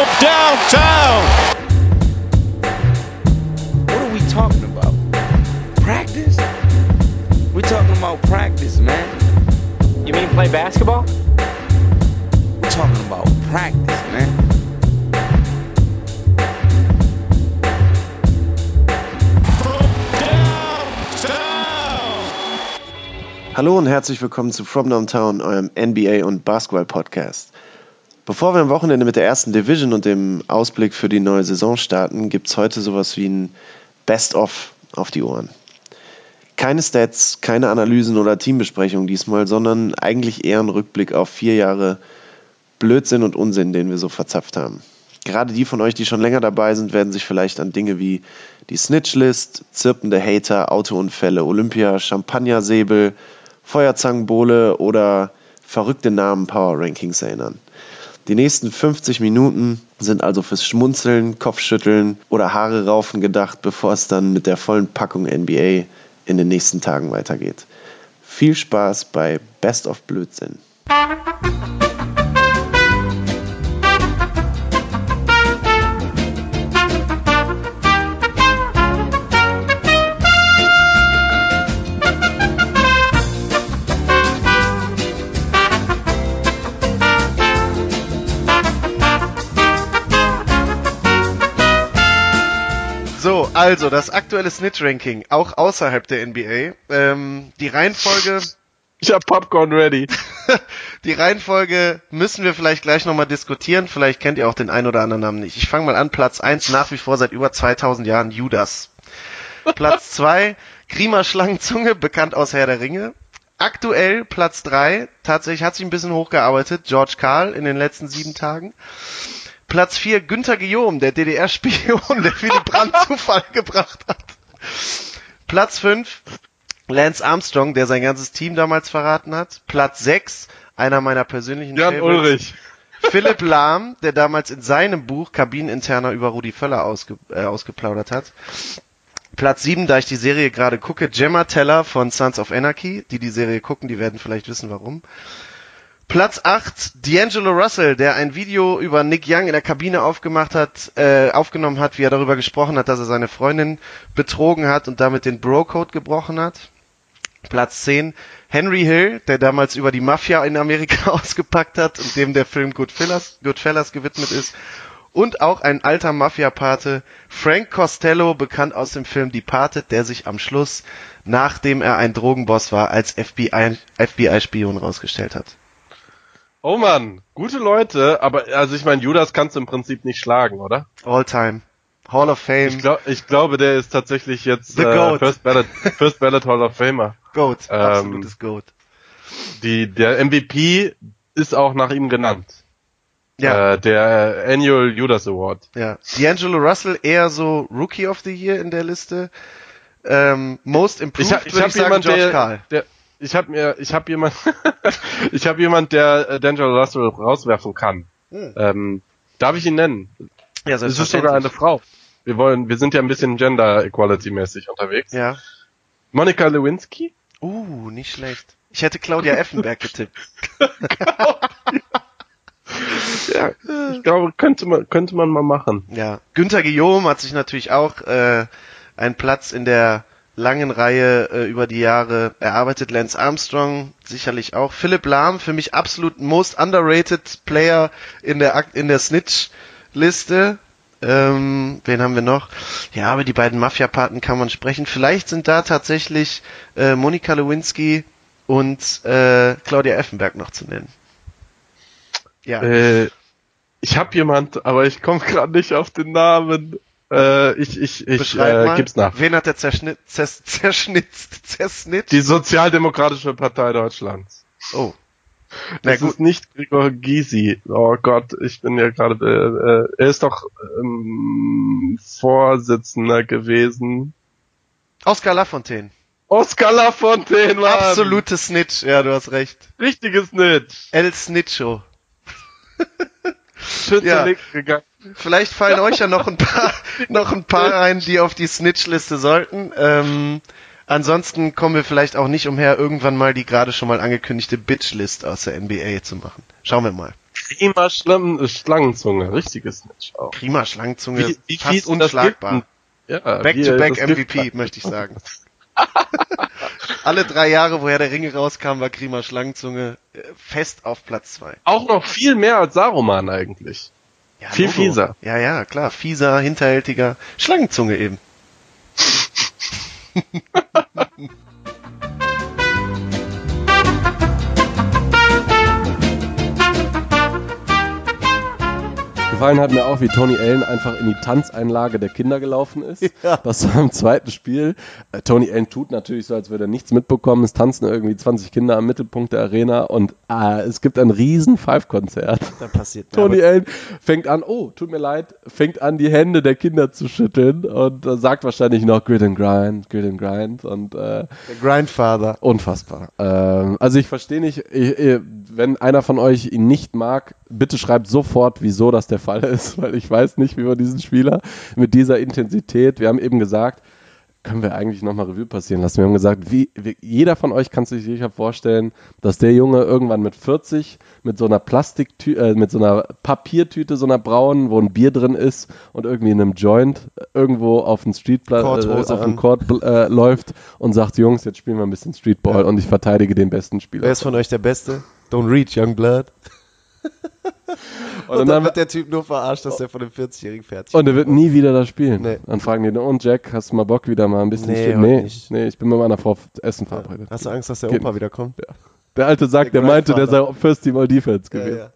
from downtown. What are we talking about? Practice? We're talking about practice, man. You mean play basketball? We're talking about practice, man. Hallo und herzlich willkommen zu From Downtown, eurem NBA und Basketball Podcast. Bevor wir am Wochenende mit der ersten Division und dem Ausblick für die neue Saison starten, gibt es heute sowas wie ein Best-of auf die Ohren. Keine Stats, keine Analysen oder Teambesprechungen diesmal, sondern eigentlich eher ein Rückblick auf vier Jahre Blödsinn und Unsinn, den wir so verzapft haben. Gerade die von euch, die schon länger dabei sind, werden sich vielleicht an Dinge wie die Snitchlist, zirpende Hater, Autounfälle, Olympia, Champagnersäbel, Feuerzangenbowle oder verrückte Namen Power Rankings erinnern. Die nächsten 50 Minuten sind also fürs Schmunzeln, Kopfschütteln oder Haare raufen gedacht, bevor es dann mit der vollen Packung NBA in den nächsten Tagen weitergeht. Viel Spaß bei Best of Blödsinn. Also das aktuelle Snitch-Ranking, auch außerhalb der NBA. Ähm, die Reihenfolge, Ich hab Popcorn ready. die Reihenfolge müssen wir vielleicht gleich nochmal diskutieren. Vielleicht kennt ihr auch den einen oder anderen Namen nicht. Ich fange mal an. Platz 1 nach wie vor seit über 2000 Jahren Judas. Platz 2 Grima Schlangenzunge, bekannt aus Herr der Ringe. Aktuell Platz 3, tatsächlich hat sich ein bisschen hochgearbeitet, George Karl in den letzten sieben Tagen. Platz 4 Günther Guillaume, der DDR-Spion, der Willy Brandt zu Fall gebracht hat. Platz 5 Lance Armstrong, der sein ganzes Team damals verraten hat. Platz 6 einer meiner persönlichen Jan Favorites, Ulrich. Philipp Lahm, der damals in seinem Buch Kabineninterner über Rudi Völler ausge, äh, ausgeplaudert hat. Platz 7, da ich die Serie gerade gucke, Gemma Teller von Sons of Anarchy. Die die Serie gucken, die werden vielleicht wissen, warum. Platz 8, D'Angelo Russell, der ein Video über Nick Young in der Kabine aufgemacht hat, äh, aufgenommen hat, wie er darüber gesprochen hat, dass er seine Freundin betrogen hat und damit den Bro-Code gebrochen hat. Platz 10, Henry Hill, der damals über die Mafia in Amerika ausgepackt hat und dem der Film Goodfellas, Goodfellas gewidmet ist. Und auch ein alter Mafia-Pate, Frank Costello, bekannt aus dem Film Departed, der sich am Schluss, nachdem er ein Drogenboss war, als FBI, FBI-Spion rausgestellt hat. Oh man, gute Leute, aber also ich meine, Judas kannst du im Prinzip nicht schlagen, oder? All time. Hall of Fame. Ich, glaub, ich glaube, der ist tatsächlich jetzt The äh, Goat. First Ballot First Ballot Hall of Famer. Goat. Ähm, Absolutes Goat. Die der MVP ist auch nach ihm genannt. Ja, Äh, der Annual Judas Award. ja. D'Angelo Russell eher so Rookie of the Year in der Liste. Ähm, most Improved Ich, hab- ich würde ich sagen jemand, George der, Karl. der ich habe mir ich habe jemand ich habe jemand, der äh, D'Angelo Russell rauswerfen kann. Hm. Ähm, darf ich ihn nennen? Ja, Es ist sogar eine Frau. Wir wollen, wir sind ja ein bisschen Gender Equality mäßig unterwegs. Ja. Monika Lewinsky? Uh, nicht schlecht. Ich hätte Claudia Effenberg getippt. Ja, ich glaube, könnte man, könnte man mal machen. Ja. Günther Guillaume hat sich natürlich auch äh, einen Platz in der langen Reihe äh, über die Jahre erarbeitet. Lance Armstrong sicherlich auch. Philipp Lahm, für mich absolut most underrated Player in der in der Snitch-Liste. Ähm, wen haben wir noch? Ja, aber die beiden Mafia-Paten kann man sprechen. Vielleicht sind da tatsächlich äh, Monika Lewinsky und äh, Claudia Effenberg noch zu nennen. Ja. Äh, ich habe jemand, aber ich komme gerade nicht auf den Namen. Äh, ich ich, ich äh, mal, gib's nach. wen hat der zerschnitt, zers, zerschnitzt, zersnitzt? Die Sozialdemokratische Partei Deutschlands. Oh. Na Das gut, ist nicht Gregor Gysi. Oh Gott, ich bin ja gerade. Äh, äh, er ist doch ähm, Vorsitzender gewesen. Oskar Lafontaine. Oskar Lafontaine, Mann. Absolute Snitch, ja, du hast recht. Richtiges Snitch. El Snitcho. Schön Ja. gegangen. Vielleicht fallen euch ja noch ein paar, noch ein paar ein, die auf die Snitch-Liste sollten. Ähm, ansonsten kommen wir vielleicht auch nicht umher, irgendwann mal die gerade schon mal angekündigte Bitch-List aus der NBA zu machen. Schauen wir mal. Prima Schlangen, Schlangenzunge, richtiges Match auch. Prima Schlangenzunge, Wie- wie fast unschlagbar. Ja, Back wie to er back MVP, möchte ich sagen. Alle drei Jahre, woher der Ring rauskam, war Prima Schlangenzunge äh, fest auf Platz zwei. Auch noch viel mehr als Saruman eigentlich. Ja, Viel fieser. Ja, ja, klar. Fieser, hinterhältiger. Schlangenzunge eben. Gefallen hat mir auch, wie Tony Allen einfach in die Tanzeinlage der Kinder gelaufen ist. Ja. Das war im zweiten Spiel. Äh, Tony Allen tut natürlich so, als würde er nichts mitbekommen. Es tanzen irgendwie 20 Kinder am Mittelpunkt der Arena und äh, es gibt ein riesen Five-Konzert. Da passiert Tony Allen fängt an, oh, tut mir leid, fängt an, die Hände der Kinder zu schütteln und äh, sagt wahrscheinlich noch Grid and Grind, Grid and Grind und äh, Der Grindfather. Unfassbar. Ähm, also ich verstehe nicht, ich, ich, wenn einer von euch ihn nicht mag, bitte schreibt sofort, wieso das der Fall ist, weil ich weiß nicht, wie man diesen Spieler mit dieser Intensität, wir haben eben gesagt, können wir eigentlich nochmal Revue passieren lassen. Wir haben gesagt, wie, wie, jeder von euch kann sich sicher vorstellen, dass der Junge irgendwann mit 40 mit so einer Plastiktüte, äh, mit so einer Papiertüte, so einer braunen, wo ein Bier drin ist und irgendwie in einem Joint irgendwo auf dem Streetplatz, äh, auf dem. Court äh, läuft und sagt, Jungs, jetzt spielen wir ein bisschen Streetball und ich verteidige den besten Spieler. Wer ist von euch der Beste? Don't reach, young blood. Und, Und dann dann, wird der Typ nur verarscht, dass der von dem 40-Jährigen fertig und er wird nie wieder da spielen. Nee. Dann fragen die, und Jack, hast du mal Bock wieder mal ein bisschen Nee, heute nee, nicht. nee, ich bin mit meiner Frau Essen verabredet. Hast du Angst, dass der Opa wiederkommt? Der alte sagt, der, Der meinte, der sei. First Team All Defense Ja, gewesen. ja.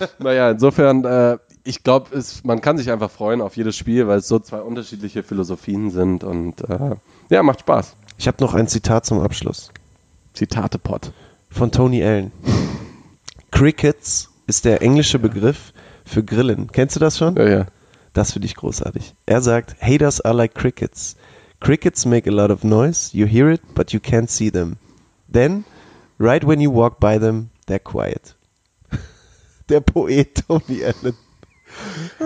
Naja, insofern, äh, ich glaube, man kann sich einfach freuen auf jedes Spiel, weil es so zwei unterschiedliche Philosophien sind und äh, ja, macht Spaß. Ich habe noch ein Zitat zum Abschluss. Zitate-Pot. Von Tony Allen. Crickets ist der englische Begriff für Grillen. Kennst du das schon? Ja, ja. Das finde ich großartig. Er sagt, haters are like crickets. Crickets make a lot of noise, you hear it, but you can't see them. Then, right when you walk by them, they're quiet. Der Poet Tony Allen.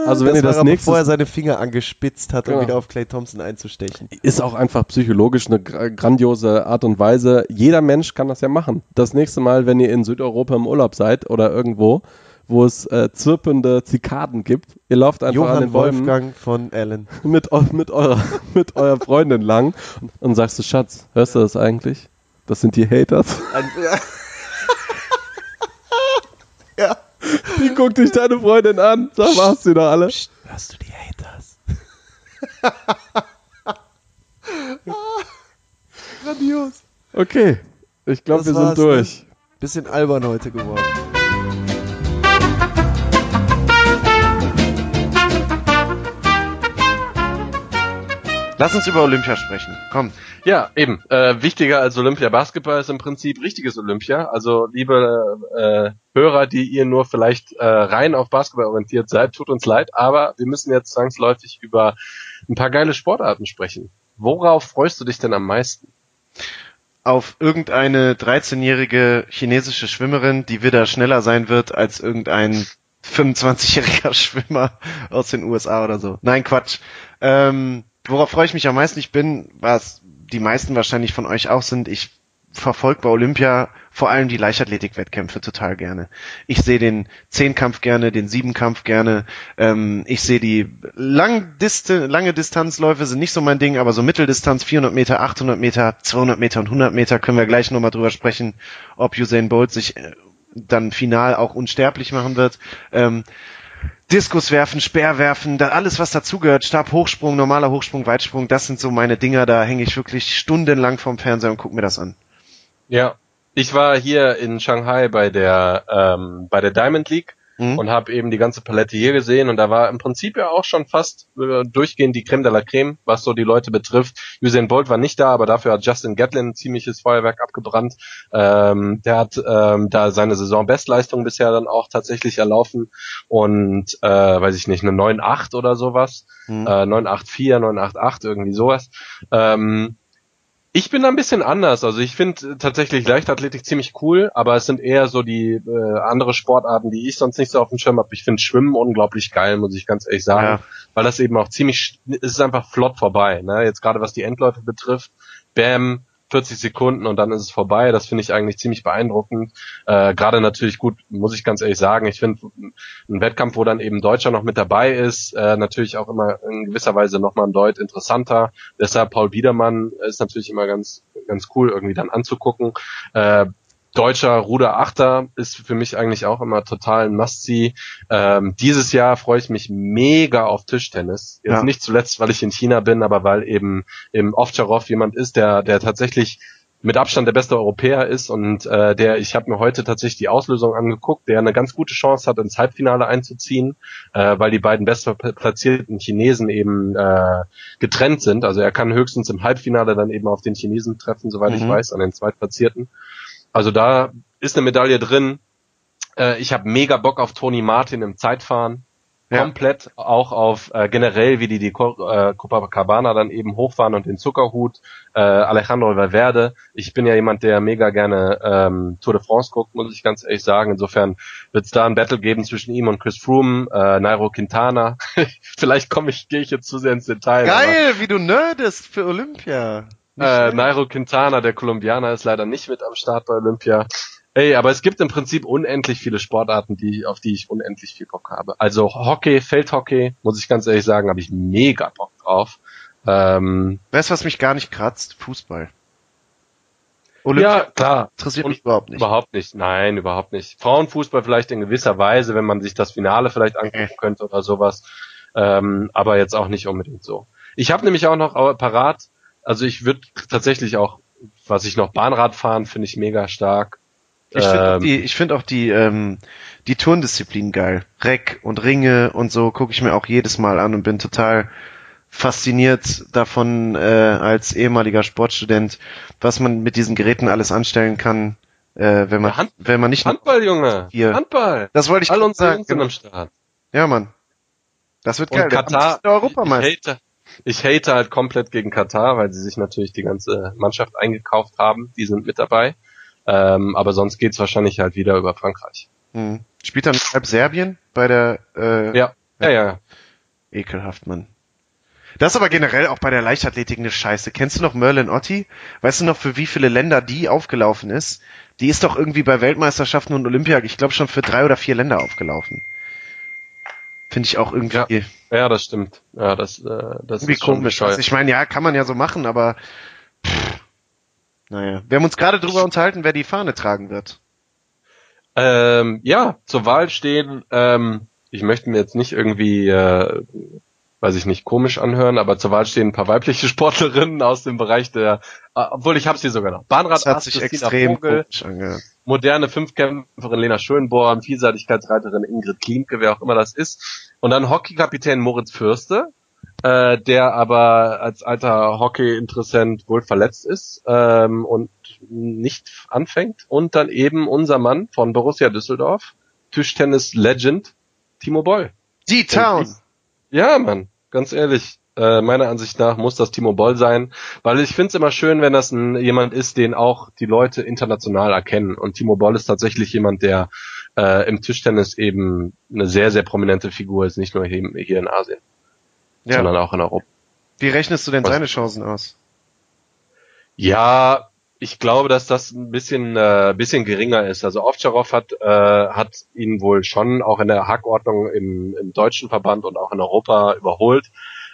Also wenn das ihr das nächste bevor er seine Finger angespitzt hat, um Genau. wieder auf Clay Thompson einzustechen. ist auch einfach psychologisch eine gra- grandiose Art und Weise. Jeder Mensch kann das ja machen. Das nächste Mal, wenn ihr in Südeuropa im Urlaub seid oder irgendwo, wo es äh, zirpende Zikaden gibt, ihr lauft einfach an Johann den Bäumen Wolfgang von Allen. mit, mit, eurer, mit eurer Freundin lang und, und sagst du, Schatz, hörst du das eigentlich? Das sind die Haters. Ein, ja. Die guckt dich deine Freundin an. Sag mal, hast du doch alle? Psst, hörst du die Haters? Grandios. Okay. Ich glaube, wir sind durch. Bisschen albern heute geworden. Lass uns über Olympia sprechen. Komm. Ja, eben. Äh, wichtiger als Olympia Basketball ist im Prinzip richtiges Olympia. Also liebe äh, Hörer, die ihr nur vielleicht äh, rein auf Basketball orientiert seid, tut uns leid, aber wir müssen jetzt zwangsläufig über ein paar geile Sportarten sprechen. Worauf freust du dich denn am meisten? Auf irgendeine 13-jährige chinesische Schwimmerin, die wieder schneller sein wird als irgendein 25-jähriger Schwimmer aus den USA oder so. Nein, Quatsch. Ähm, worauf freue ich mich am meisten? Ich bin, was die meisten wahrscheinlich von euch auch sind, ich verfolge bei Olympia vor allem die Leichtathletik-Wettkämpfe total gerne. Ich sehe den Zehnkampf gerne, den Siebenkampf gerne. Ähm, ich sehe die lang lange Distanzläufe sind nicht so mein Ding, aber so Mitteldistanz 400 Meter, 800 Meter, 200 Meter und 100 Meter können wir gleich nochmal drüber sprechen, ob Usain Bolt sich äh, dann final auch unsterblich machen wird. Ähm, Diskus werfen, Speer werfen, da alles was dazugehört, Stabhochsprung, normaler Hochsprung, Weitsprung, das sind so meine Dinger, da hänge ich wirklich stundenlang vorm Fernseher und gucke mir das an. Ja, ich war hier in Shanghai bei der ähm, bei der Diamond League Mhm. und habe eben die ganze Palette hier gesehen und da war im Prinzip ja auch schon fast äh, durchgehend die Creme de la Creme, was so die Leute betrifft. Usain Bolt war nicht da, aber dafür hat Justin Gatlin ein ziemliches Feuerwerk abgebrannt. Ähm, der hat ähm, da seine Saisonbestleistung bisher dann auch tatsächlich erlaufen und äh, weiß ich nicht, eine 9,8 oder sowas. Mhm. Äh, 984, 988, irgendwie sowas. Ähm, ich bin da ein bisschen anders. Also ich finde tatsächlich Leichtathletik ziemlich cool, aber es sind eher so die äh, andere Sportarten, die ich sonst nicht so auf dem Schirm habe. Ich finde Schwimmen unglaublich geil, muss ich ganz ehrlich sagen, Ja. weil das eben auch ziemlich, es ist einfach flott vorbei. Ne? Jetzt gerade was die Endläufe betrifft, Bam, 40 Sekunden und dann ist es vorbei. Das finde ich eigentlich ziemlich beeindruckend. Äh, Gerade natürlich gut, muss ich ganz ehrlich sagen. Ich finde ein Wettkampf, wo dann eben Deutscher noch mit dabei ist, äh, natürlich auch immer in gewisser Weise nochmal ein Deut interessanter. Deshalb Paul Biedermann ist natürlich immer ganz ganz cool irgendwie dann anzugucken. Äh, deutscher Ruderachter ist für mich eigentlich auch immer total ein Must-See. Ähm, dieses Jahr freue ich mich mega auf Tischtennis. Jetzt Ja. nicht zuletzt, weil ich in China bin, aber weil eben im Ovtcharov jemand ist, der, der tatsächlich mit Abstand der beste Europäer ist und äh, der, ich habe mir heute tatsächlich die Auslösung angeguckt, der eine ganz gute Chance hat, ins Halbfinale einzuziehen, äh, weil die beiden bestplatzierten Chinesen eben äh, getrennt sind. Also er kann höchstens im Halbfinale dann eben auf den Chinesen treffen, soweit ich Mhm. weiß, an den Zweitplatzierten. Also da ist eine Medaille drin. Äh, ich habe mega Bock auf Tony Martin im Zeitfahren. Ja. Komplett auch auf äh, generell, wie die die äh, Copacabana dann eben hochfahren und den Zuckerhut. Äh, Alejandro Valverde. Ich bin ja jemand, der mega gerne ähm, Tour de France guckt, muss ich ganz ehrlich sagen. Insofern wird es da ein Battle geben zwischen ihm und Chris Froome, äh, Nairo Quintana. Vielleicht komme ich, gehe ich jetzt zu sehr ins Detail. aber- Geil, wie du nerdest für Olympia. Äh. Nairo Quintana, der Kolumbianer, ist leider nicht mit am Start bei Olympia. Ey, aber es gibt im Prinzip unendlich viele Sportarten, die, auf die ich unendlich viel Bock habe. Also Hockey, Feldhockey, muss ich ganz ehrlich sagen, habe ich mega Bock drauf. Ähm, Weißt du, was mich gar nicht kratzt? Fußball. Olympia ja, klar. interessiert Und mich überhaupt nicht. Überhaupt nicht, nein, überhaupt nicht. Frauenfußball vielleicht in gewisser Weise, wenn man sich das Finale vielleicht angucken könnte oder sowas. Ähm, aber jetzt auch nicht unbedingt so. Ich habe nämlich auch noch parat, also ich würde tatsächlich auch, was ich noch Bahnrad fahren, finde ich mega stark. Ich finde auch Ähm, die, ich find auch die, ähm, die Turndisziplin geil. Reck und Ringe und so gucke ich mir auch jedes Mal an und bin total fasziniert davon äh, als ehemaliger Sportstudent, was man mit diesen Geräten alles anstellen kann, äh, wenn man Ja, Hand- wenn man nicht Handball, Junge. Hier. Handball. Das wollte ich All sagen. Genau. am Start. Ja, Mann. Das wird geil. Und Der Katar, Europameister. Ich hate, halt komplett gegen Katar, weil sie sich natürlich die ganze Mannschaft eingekauft haben. Die sind mit dabei. Ähm, aber sonst geht's wahrscheinlich halt wieder über Frankreich. Hm. Spielt dann halb Serbien bei der äh, Ja, ja, ja. Ekelhaft, Mann. Das ist aber generell auch bei der Leichtathletik eine Scheiße. Kennst du noch Merlin Otti? Weißt du noch, für wie viele Länder die aufgelaufen ist? Die ist doch irgendwie bei Weltmeisterschaften und Olympia, ich glaube schon für drei oder vier Länder aufgelaufen. Finde ich auch irgendwie, Ja. Ja, das stimmt. Ja, das, äh, das ist komisch. Also ich meine, ja, kann man ja so machen, aber pff, naja. Wir haben uns gerade drüber unterhalten, wer die Fahne tragen wird. Ähm, ja, zur Wahl stehen. Ähm, ich möchte mir jetzt nicht irgendwie, äh, weiß ich nicht, komisch anhören, aber zur Wahl stehen ein paar weibliche Sportlerinnen aus dem Bereich der, äh, obwohl ich habe sie sogar noch. Bahnrad Das hat sich Christina extrem Vogel, moderne Fünfkämpferin Lena Schönborn, Vielseitigkeitsreiterin Ingrid Klimke, wer auch immer das ist. Und dann Hockeykapitän Moritz Fürste, äh, der aber als alter Hockey-Interessent wohl verletzt ist ähm, und nicht anfängt. Und dann eben unser Mann von Borussia Düsseldorf, Tischtennis-Legend, Timo Boll. Die Town! Ja, Mann, ganz ehrlich. Äh, meiner Ansicht nach muss das Timo Boll sein, weil ich finde es immer schön, wenn das ein, jemand ist, den auch die Leute international erkennen. Und Timo Boll ist tatsächlich jemand, der äh, im Tischtennis eben eine sehr, sehr prominente Figur ist, nicht nur hier, hier in Asien, Ja. sondern auch in Europa. Wie rechnest du denn Was- seine Chancen aus? Ja, ich glaube, dass das ein bisschen, äh, bisschen geringer ist. Also Ovtcharov hat, äh, hat ihn wohl schon auch in der Hackordnung im, im deutschen Verband und auch in Europa überholt.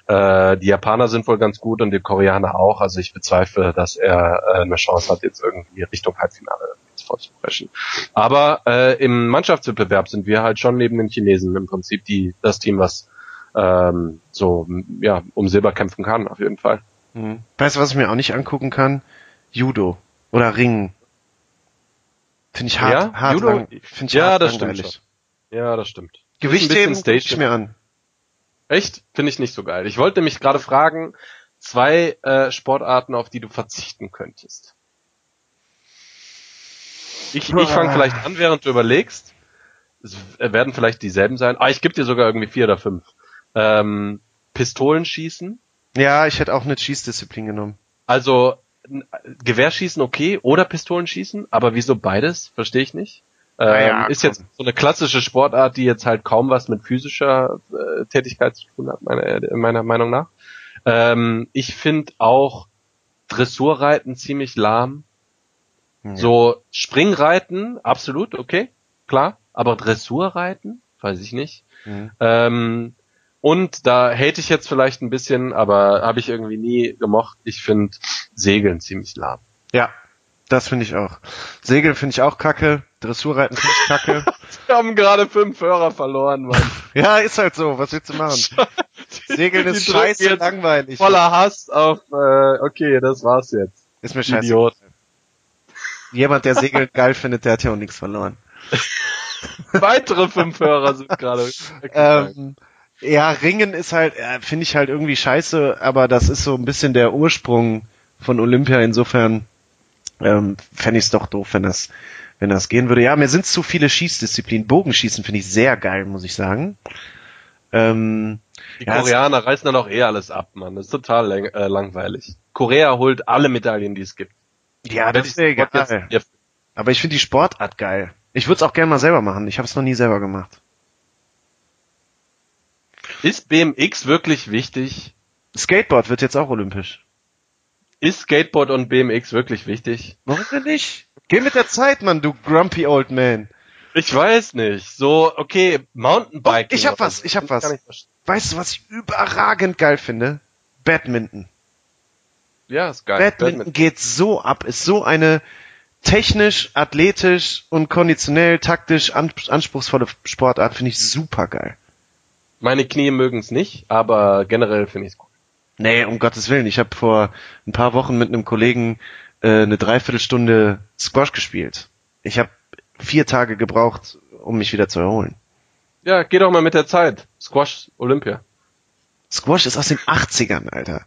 Äh, die Japaner sind wohl ganz gut und die Koreaner auch. Also ich bezweifle, dass er äh, eine Chance hat, jetzt irgendwie Richtung Halbfinale vorzubrechen. Aber äh, im Mannschaftswettbewerb sind wir halt schon neben den Chinesen im Prinzip die das Team, was ähm, so ja um Silber kämpfen kann, auf jeden Fall. Hm. Weißt du, was ich mir auch nicht angucken kann? Judo oder Ringen. Finde ich hart, Ja, hart Judo- lang, ich ja, hart das stimmt langweilig. Ja, das stimmt. Gewichtheben Ist ein guck bisschen ich mir an. Echt? Finde ich nicht so geil. Ich wollte nämlich gerade fragen, zwei äh, Sportarten, auf die du verzichten könntest. Ich, ich fange vielleicht an, während du überlegst. Es werden vielleicht dieselben sein. Ah, ich gebe dir sogar irgendwie vier oder fünf. Ähm, Pistolenschießen. Ja, ich hätte auch eine Schießdisziplin genommen. Also Gewehrschießen okay oder Pistolenschießen, aber wieso beides? Verstehe ich nicht. Ähm, Naja, ist jetzt so eine klassische Sportart, die jetzt halt kaum was mit physischer äh, Tätigkeit zu tun hat, meiner, meiner Meinung nach. Ähm, ich finde auch Dressurreiten ziemlich lahm. Ja. So Springreiten, absolut, okay, klar. Aber Dressurreiten, weiß ich nicht. Mhm. Ähm, und da hate ich jetzt vielleicht ein bisschen, aber habe ich irgendwie nie gemocht. Ich finde Segeln ziemlich lahm. Ja, das finde ich auch. Segeln finde ich auch kacke. Dressurreiten finde ich kacke. Wir haben gerade fünf Hörer verloren, Mann. ja, ist halt so. Was willst du machen? Segeln ist scheiße langweilig. Voller Hass auf, äh, okay, das war's jetzt. Ist mir scheiße. Idiot. Jemand, der Segeln geil findet, der hat ja auch nichts verloren. Weitere fünf Hörer sind gerade. Ähm, ja, Ringen ist halt, äh, finde ich halt irgendwie scheiße, aber das ist so ein bisschen der Ursprung von Olympia. Insofern ähm, fände ich es doch doof, wenn das, wenn das gehen würde. Ja, mir sind zu viele Schießdisziplinen. Bogenschießen finde ich sehr geil, muss ich sagen. Ähm, Die Ja, es- Koreaner reißen dann auch eh alles ab, Mann. Das ist total lang äh, langweilig. Korea holt alle Medaillen, die es gibt. ja, das ist jetzt- egal. Ja, Aber ich finde die Sportart geil. Ich würde es auch gerne mal selber machen. Ich habe es noch nie selber gemacht. Ist BMX wirklich wichtig? Skateboard wird jetzt auch olympisch. Ist Skateboard und BMX wirklich wichtig? Warum denn nicht? Geh mit der Zeit, Mann, du grumpy old man. Ich weiß nicht. So, okay, Mountainbike. Oh, ich hab was, ich hab was. Weißt du, was ich überragend geil finde? Badminton. Ja, ist geil. Badminton geht so ab, ist so eine technisch, athletisch und konditionell, taktisch an, anspruchsvolle Sportart, finde ich super geil. Meine Knie mögen es nicht, aber generell finde ich es gut. Nee, um Gottes Willen. Ich habe vor ein paar Wochen mit einem Kollegen äh, eine Dreiviertelstunde Squash gespielt. Ich habe vier Tage gebraucht, um mich wieder zu erholen. Ja, geh doch mal mit der Zeit. Squash, Olympia. Squash ist aus den 80ern, Alter.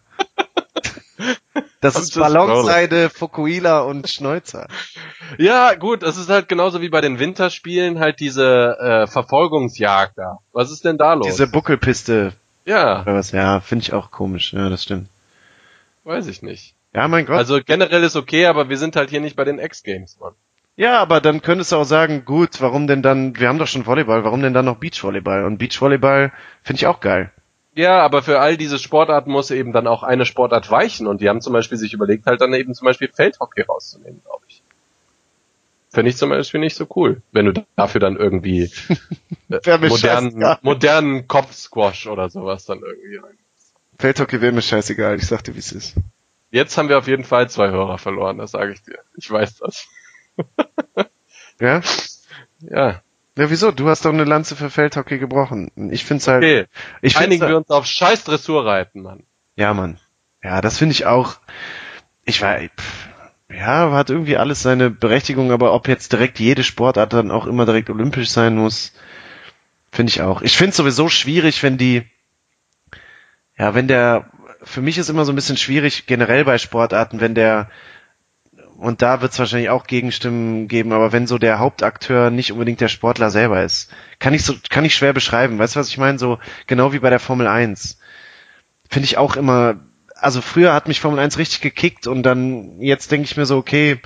Das ist Ballonseide, Fukuhila und Schnäuzer. Ja, gut, es ist halt genauso wie bei den Winterspielen halt diese äh, Verfolgungsjagd da. Was ist denn da los? Diese Buckelpiste ja, oder was? Ja, finde ich auch komisch. Ja, das stimmt. weiß ich nicht. Ja, mein Gott. Also generell ist okay, aber wir sind halt hier nicht bei den X-Games, Mann. ja, aber dann könntest du auch sagen, gut, warum denn dann, wir haben doch schon Volleyball, warum denn dann noch Beachvolleyball? Und Beachvolleyball finde ich auch geil. Ja, aber für all diese Sportarten muss eben dann auch eine Sportart weichen und die haben zum Beispiel sich überlegt, halt dann eben zum Beispiel Feldhockey rauszunehmen, glaube ich. Finde ich zum Beispiel nicht so cool, wenn du dafür dann irgendwie äh, modernen, modernen Kopfsquash oder sowas dann irgendwie rein. Feldhockey wäre mir scheißegal, ich sagte, wie es ist. Jetzt haben wir auf jeden Fall zwei Hörer verloren, das sage ich dir. Ich weiß das. Ja? Ja, Ja, wieso? Du hast doch eine Lanze für Feldhockey gebrochen. Ich find's halt, okay. ich Einigen halt- wir uns auf scheiß Dressurreiten, Mann. Ja, Mann. Ja, das finde ich auch. Ich war, pff, ja, hat irgendwie alles seine Berechtigung, aber ob jetzt direkt jede Sportart dann auch immer direkt olympisch sein muss, finde ich auch. Ich finde es sowieso schwierig, wenn die, ja, wenn der, für mich ist immer so ein bisschen schwierig, generell bei Sportarten, wenn der, und da wird es wahrscheinlich auch Gegenstimmen geben, aber wenn so der Hauptakteur nicht unbedingt der Sportler selber ist, kann ich so, kann ich schwer beschreiben. Weißt du, was ich meine? So, genau wie bei der Formel 1 finde ich auch immer, also früher hat mich Formel 1 richtig gekickt und dann jetzt denke ich mir so, okay,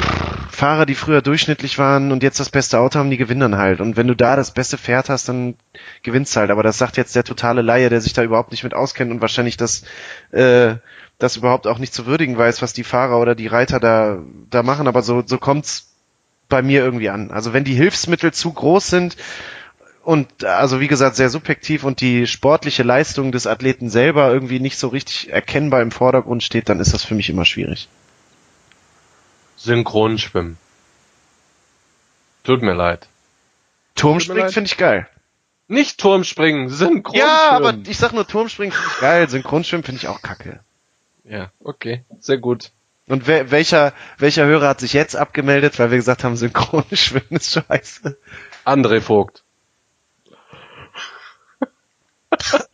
pff, Fahrer, die früher durchschnittlich waren und jetzt das beste Auto haben, die gewinnen dann halt. Und wenn du da das beste Pferd hast, dann gewinnst halt. Aber das sagt jetzt der totale Laie, der sich da überhaupt nicht mit auskennt und wahrscheinlich das, äh, das überhaupt auch nicht zu würdigen weiß, was die Fahrer oder die Reiter da, da machen. Aber so, so kommt's bei mir irgendwie an. Also wenn die Hilfsmittel zu groß sind, und also wie gesagt sehr subjektiv und die sportliche Leistung des Athleten selber irgendwie nicht so richtig erkennbar im Vordergrund steht, dann ist das für mich immer schwierig. Synchronschwimmen. Tut mir leid. Turmspringen finde ich geil. Nicht Turmspringen, Synchronschwimmen. Ja, aber ich sag nur Turmspringen finde ich geil, Synchronschwimmen finde ich auch kacke. Ja, okay, sehr gut. Und wer, welcher, welcher Hörer hat sich jetzt abgemeldet, weil wir gesagt haben, Synchronschwimmen ist scheiße? André Vogt.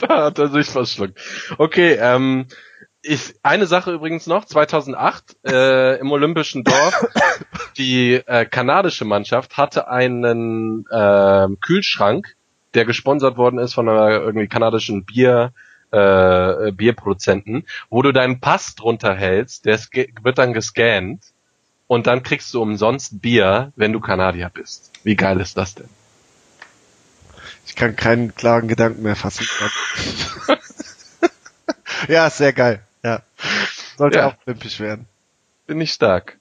da hat er sich verschluckt. Okay, ähm, ich, eine Sache übrigens noch, 2008 äh, im Olympischen Dorf, die äh, kanadische Mannschaft hatte einen äh, Kühlschrank, der gesponsert worden ist von einer irgendwie kanadischen Bier, äh, Bierproduzenten, wo du deinen Pass drunter hältst, der wird dann gescannt und dann kriegst du umsonst Bier, wenn du Kanadier bist. Wie geil ist das denn? Ich kann keinen klaren Gedanken mehr fassen. Ja, sehr geil. Ja. Sollte Ja. auch olympisch werden. Bin ich stark.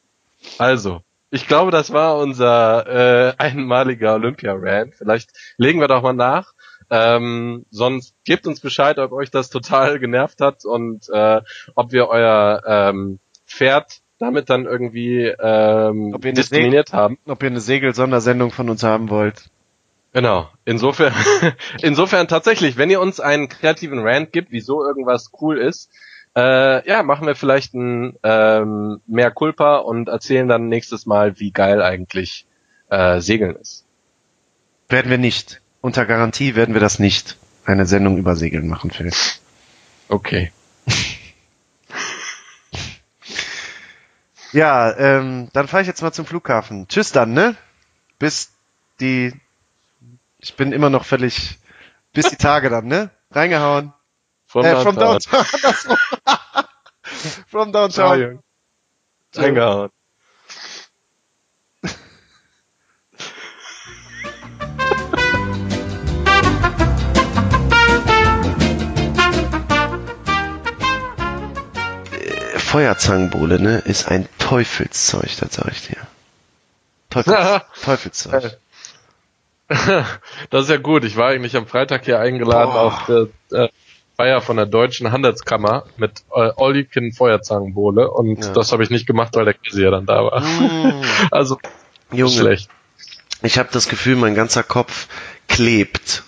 Also, ich glaube, das war unser äh, einmaliger Olympia-Rant. Vielleicht legen wir doch mal nach. Ähm, sonst gebt uns Bescheid, ob euch das total genervt hat und äh, ob wir euer ähm, Pferd damit dann irgendwie ähm, diskriminiert haben. Ob ihr eine Segel-Sondersendung von uns haben wollt. Genau. Insofern, insofern tatsächlich, wenn ihr uns einen kreativen Rant gibt, wieso irgendwas cool ist, äh, ja, machen wir vielleicht ein ähm, mehr Culpa und erzählen dann nächstes Mal, wie geil eigentlich äh, Segeln ist. Werden wir nicht. Unter Garantie werden wir das nicht. Eine Sendung über Segeln machen, Phil. Okay. Ja, ähm, dann fahre ich jetzt mal zum Flughafen. Tschüss dann, ne? Bis die. Ich bin immer noch völlig. Bis die Tage dann, ne? Reingehauen. From äh, from downtown. from downtown. Reingehauen. Feuerzangenbowle, ne? Ist ein Teufelszeug, das sag ich dir. Teufels, Teufelszeug. Das ist ja gut. Ich war eigentlich am Freitag hier eingeladen Boah. auf der äh, Feier von der Deutschen Handelskammer mit äh, You Can Feuerzangenbowle und Ja. das habe ich nicht gemacht, weil der Käse ja dann da war. Mm. Also Junge, schlecht. ich habe das Gefühl, mein ganzer Kopf klebt.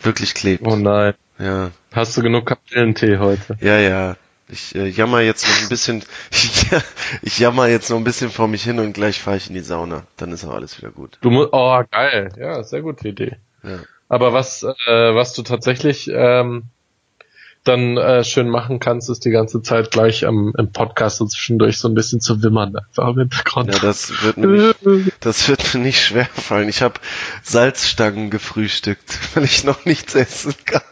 Wirklich klebt. Oh nein. Ja. Hast du genug Kapellentee heute? Ja, ja. Ich äh, jammer jetzt noch ein bisschen, ich jammer jetzt noch ein bisschen vor mich hin und gleich fahre ich in die Sauna. Dann ist auch alles wieder gut. Du musst, oh geil, ja, sehr gute Idee. Ja. Aber was, äh, was du tatsächlich ähm, dann äh, schön machen kannst, ist die ganze Zeit gleich am im Podcast so zwischendurch so ein bisschen zu wimmern, einfach im Hintergrund. Ja, das wird mir nicht, das wird mir nicht schwer fallen. Ich habe Salzstangen gefrühstückt, weil ich noch nichts essen kann.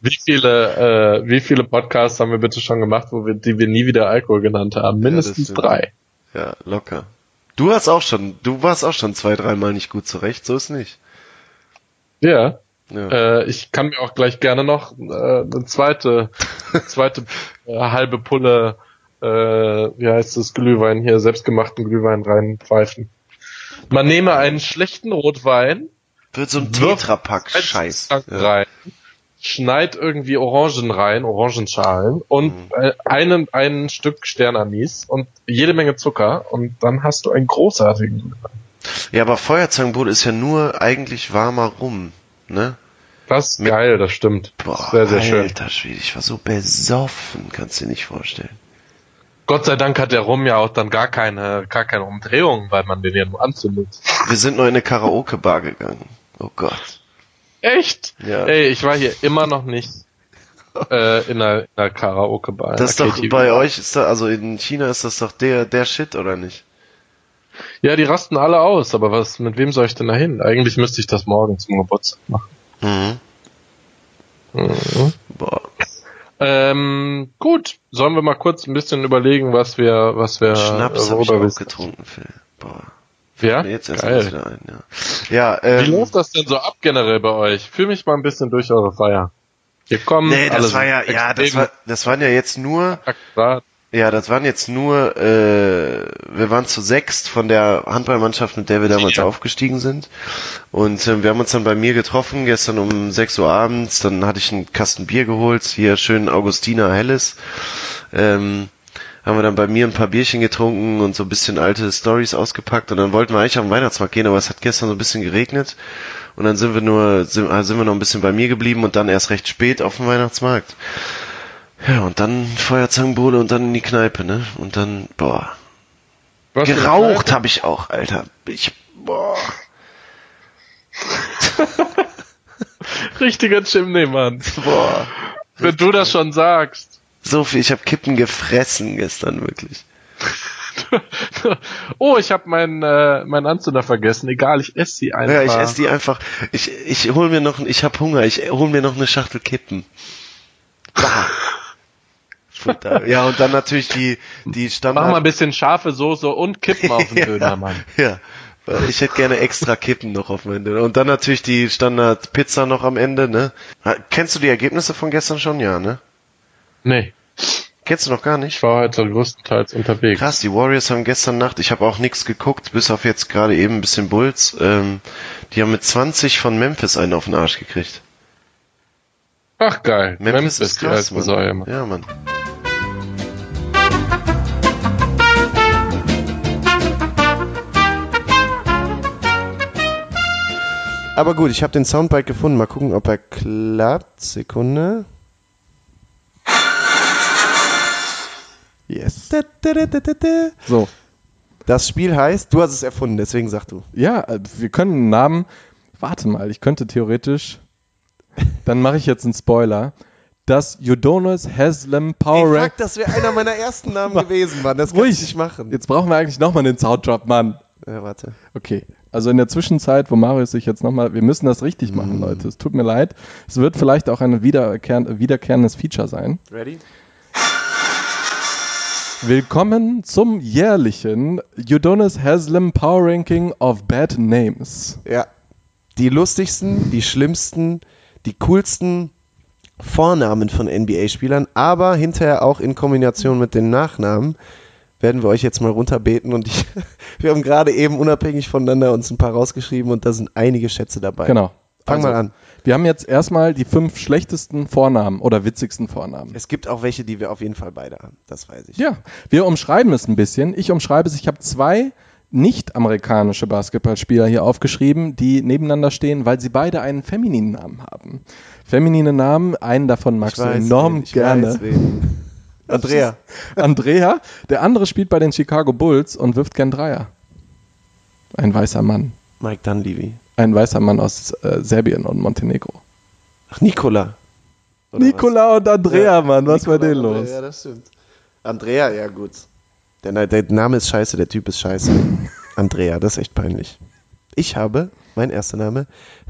Wie viele, äh, wie viele Podcasts haben wir bitte schon gemacht, wo wir, die wir nie wieder Alkohol genannt haben? Mindestens stimmt. drei. Ja, locker. Du hast auch schon, du warst auch schon zwei, dreimal nicht gut zurecht, so ist nicht. Ja. Ja. Äh, ich kann mir auch gleich gerne noch äh, eine zweite, zweite äh, halbe Pulle, äh, wie heißt das, Glühwein hier, selbstgemachten Glühwein reinpfeifen. Man nehme einen schlechten Rotwein, Wird so ein wirf Tetrapack ein Scheiß. Stück Ja. rein, schneid irgendwie Orangen rein, Orangenschalen und Mhm. äh, einen, ein Stück Sternanis und jede Menge Zucker und dann hast du einen großartigen Glühwein. Ja, aber Feuerzangenbowle ist ja nur eigentlich warmer Rum, ne? Das ist Mit- geil, das stimmt. Boah, sehr, sehr schön. alter Schwede, ich war so besoffen, kannst du dir nicht vorstellen. Gott sei Dank hat der Rum ja auch dann gar keine, gar keine Umdrehung, weil man den ja nur anzündet. Wir sind noch in eine Karaoke-Bar gegangen. Oh Gott. Echt? Ja. Ey, ich war hier immer noch nicht äh, in einer, in einer Karaoke-Bar. Das ist doch, bei euch ist da, also in China ist das doch der, der Shit, oder nicht? Ja, die rasten alle aus, aber was, mit wem soll ich denn da hin? Eigentlich müsste ich das morgen zum Geburtstag machen. Mhm. Mhm. Boah. Ähm, gut, sollen wir mal kurz ein bisschen überlegen, was wir, was wir, Schnaps äh, habe ich auch wir- getrunken, Phil. Boah. Ja, Mir jetzt erst geil. wieder ein, ja. Ja, Wie ähm, läuft das denn so ab generell bei euch? Fühl mich mal ein bisschen durch eure Feier. Ihr kommt, nee, das war ja, ja, das war, das waren ja jetzt nur, akkurat. Ja, das waren jetzt nur, äh, wir waren zu sechst von der Handballmannschaft, mit der wir damals Ja. aufgestiegen sind. Und äh, wir haben uns dann bei mir getroffen, gestern um 6 Uhr abends. Dann hatte ich einen Kasten Bier geholt, hier schön Augustiner Helles. Ähm, haben wir dann bei mir ein paar Bierchen getrunken und so ein bisschen alte Stories ausgepackt. Und dann wollten wir eigentlich am Weihnachtsmarkt gehen, aber es hat gestern so ein bisschen geregnet. Und dann sind wir nur, sind, äh, sind wir noch ein bisschen bei mir geblieben und dann erst recht spät auf dem Weihnachtsmarkt. Ja, und dann Feuerzangenbowle und dann in die Kneipe, ne? Und dann, boah. Was Geraucht habe ich auch, Alter. Ich, boah. Richtiger Chimney, Mann. Boah. Wenn du das schon sagst. So viel, ich habe Kippen gefressen gestern, wirklich. oh, ich habe meinen äh, meinen Anzünder vergessen. Egal, ich esse sie einfach. Ja, ich esse die einfach. Ich, ich hol mir noch, ich habe Hunger, ich hol mir noch eine Schachtel Kippen. Bah. Futter. Ja, und dann natürlich die, die Standard. Mach mal ein bisschen scharfe Soße und Kippen auf den ja, Döner, Mann. Ja. Ich hätte gerne extra Kippen noch auf meinen Döner. Und dann natürlich die Standard Pizza noch am Ende, ne? Kennst du die Ergebnisse von gestern schon? Ja, ne? Nee, Kennst du noch gar ich nicht? war heute größtenteils unterwegs. Krass, die Warriors haben gestern Nacht, ich habe auch nichts geguckt, bis auf jetzt gerade eben ein bisschen Bulls. Ähm, die haben mit 20 von Memphis einen auf den Arsch gekriegt. Ach geil, Memphis, ist die krass, Mann. Mann. Ja, Mann. Aber gut, ich habe den Soundbite gefunden. Mal gucken, ob er klappt. Sekunde. Yes. So. Das Spiel heißt, du hast es erfunden, deswegen sag du. Ja, äh, wir können einen Namen. Warte mal, ich könnte theoretisch. Dann mache ich jetzt einen Spoiler. Das Udonis Haslam Power Ey, Rank. fuck, das wäre einer meiner ersten Namen gewesen, Mann. Das kann Ruhig. ich nicht machen. Jetzt brauchen wir eigentlich nochmal den Sounddrop, Mann. Ja, warte. Okay. Also in der Zwischenzeit, wo Marius sich jetzt nochmal, wir müssen das richtig machen, Leute. Es tut mir leid. Es wird vielleicht auch ein wiederkehr, wiederkehrendes Feature sein. Ready? Willkommen zum jährlichen Udonis Haslam Power Ranking of Bad Names. Ja. Die lustigsten, die schlimmsten, die coolsten Vornamen von NBA-Spielern, aber hinterher auch in Kombination mit den Nachnamen werden wir euch jetzt mal runterbeten und ich, wir haben gerade eben unabhängig voneinander uns ein paar rausgeschrieben und da sind einige Schätze dabei. Genau. Fang Also, mal an. Wir haben jetzt erstmal die fünf schlechtesten Vornamen oder witzigsten Vornamen. Es gibt auch welche, die wir auf jeden Fall beide haben, das weiß ich. Ja, wir umschreiben es ein bisschen. Ich umschreibe es, ich habe zwei nicht-amerikanische Basketballspieler hier aufgeschrieben, die nebeneinander stehen, weil sie beide einen femininen Namen haben. Feminine Namen, einen davon magst Ich du enorm wen, gerne. Andrea. Andrea, der andere spielt bei den Chicago Bulls und wirft gern Dreier. Ein weißer Mann. Mike Dunleavy. Ein weißer Mann aus äh, Serbien und Montenegro. Ach, Nikola. Oder Nikola und Andrea, Mann, was war Nikola denn Andrea, los? Ja, das stimmt. Andrea, ja gut. Der, der Name ist scheiße, der Typ ist scheiße. Andrea, das ist echt peinlich. Ich habe, mein erster Name,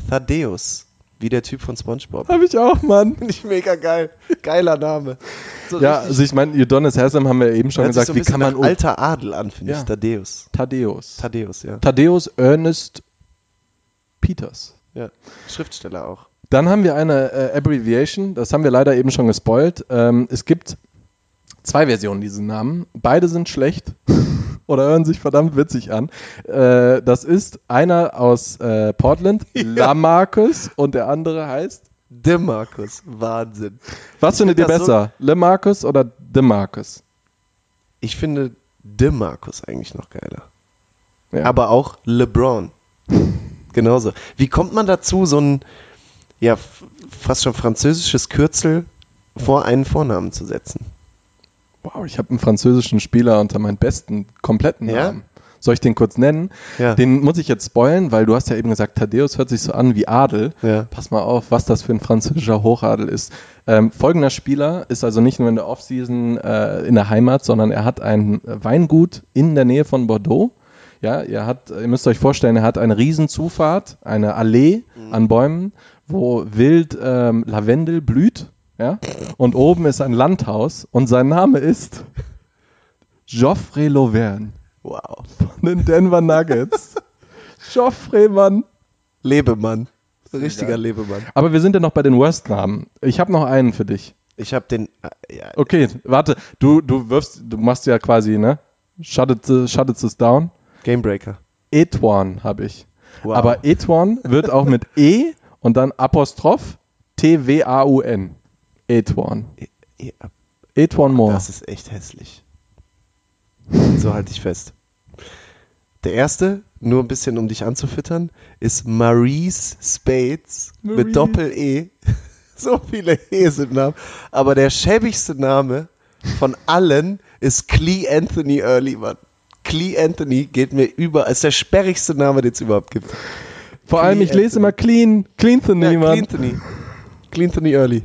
Thaddeus. Wie der Typ von Spongebob. Hab ich auch, Mann. Finde ich mega geil. Geiler Name. So Ja, also ich meine, Udonis Haslam haben wir eben schon gesagt, so wie kann man alter Adel an, finde Ja. ich. Thaddeus. Thaddeus. Thaddeus, ja. Thaddeus Ernest Peters. ja. Schriftsteller auch. Dann haben wir eine äh, Abbreviation, das haben wir leider eben schon gespoilt. Ähm, es gibt zwei Versionen dieses Namen. Beide sind schlecht oder hören sich verdammt witzig an. Äh, das ist einer aus äh, Portland, Lamarcus, und der andere heißt. DeMarcus. Wahnsinn. Was findet ihr besser? Lamarcus oder DeMarcus? Ich finde DeMarcus eigentlich noch geiler. Ja. aber auch LeBron. Genauso. Wie kommt man dazu, so ein ja fast schon französisches Kürzel vor einen Vornamen zu setzen? Wow, ich habe einen französischen Spieler unter meinen besten kompletten Ja? Namen. Soll ich den kurz nennen? Ja. Den muss ich jetzt spoilen, weil du hast ja eben gesagt, Thaddeus hört sich so an wie Adel. Ja. Pass mal auf, was das für ein französischer Hochadel ist. Ähm, folgender Spieler ist also nicht nur in der Offseason äh, in der Heimat, sondern er hat ein Weingut in der Nähe von Bordeaux. Ja, ihr, hat, ihr müsst euch vorstellen, er hat eine Riesenzufahrt, eine Allee an Bäumen, wo wild ähm, Lavendel blüht. Ja? Und oben ist ein Landhaus und sein Name ist Geoffrey Lauverne Wow. von den Denver Nuggets. Geoffrey, Mann. Lebemann. Richtiger geil. Lebemann. Aber wir sind ja noch bei den Worst-Namen. Ich habe noch einen für dich. Ich habe den. äh, Ja, Okay, warte, du, du wirfst, du machst ja quasi, ne? Shut it, shut it down. Gamebreaker. Etwan habe ich. Wow. Aber Etwan wird auch mit E und dann Apostroph T-W-A-U-N. Etwan. Ja, Etwan Moore. das ist echt hässlich. So halte ich fest. Der erste, nur ein bisschen um dich anzufüttern, ist Maurice Spades Maurice. mit Doppel-E. So viele E's im Namen. Aber der schäbigste Name von allen ist Clee Anthony Early, Mann. Clee Anthony geht mir über, ist der sperrigste Name, den es überhaupt gibt. Vor allem, ich lese immer Clean, Cleanthony, Ja, Mann. Cleanthony. Cleanthony Early.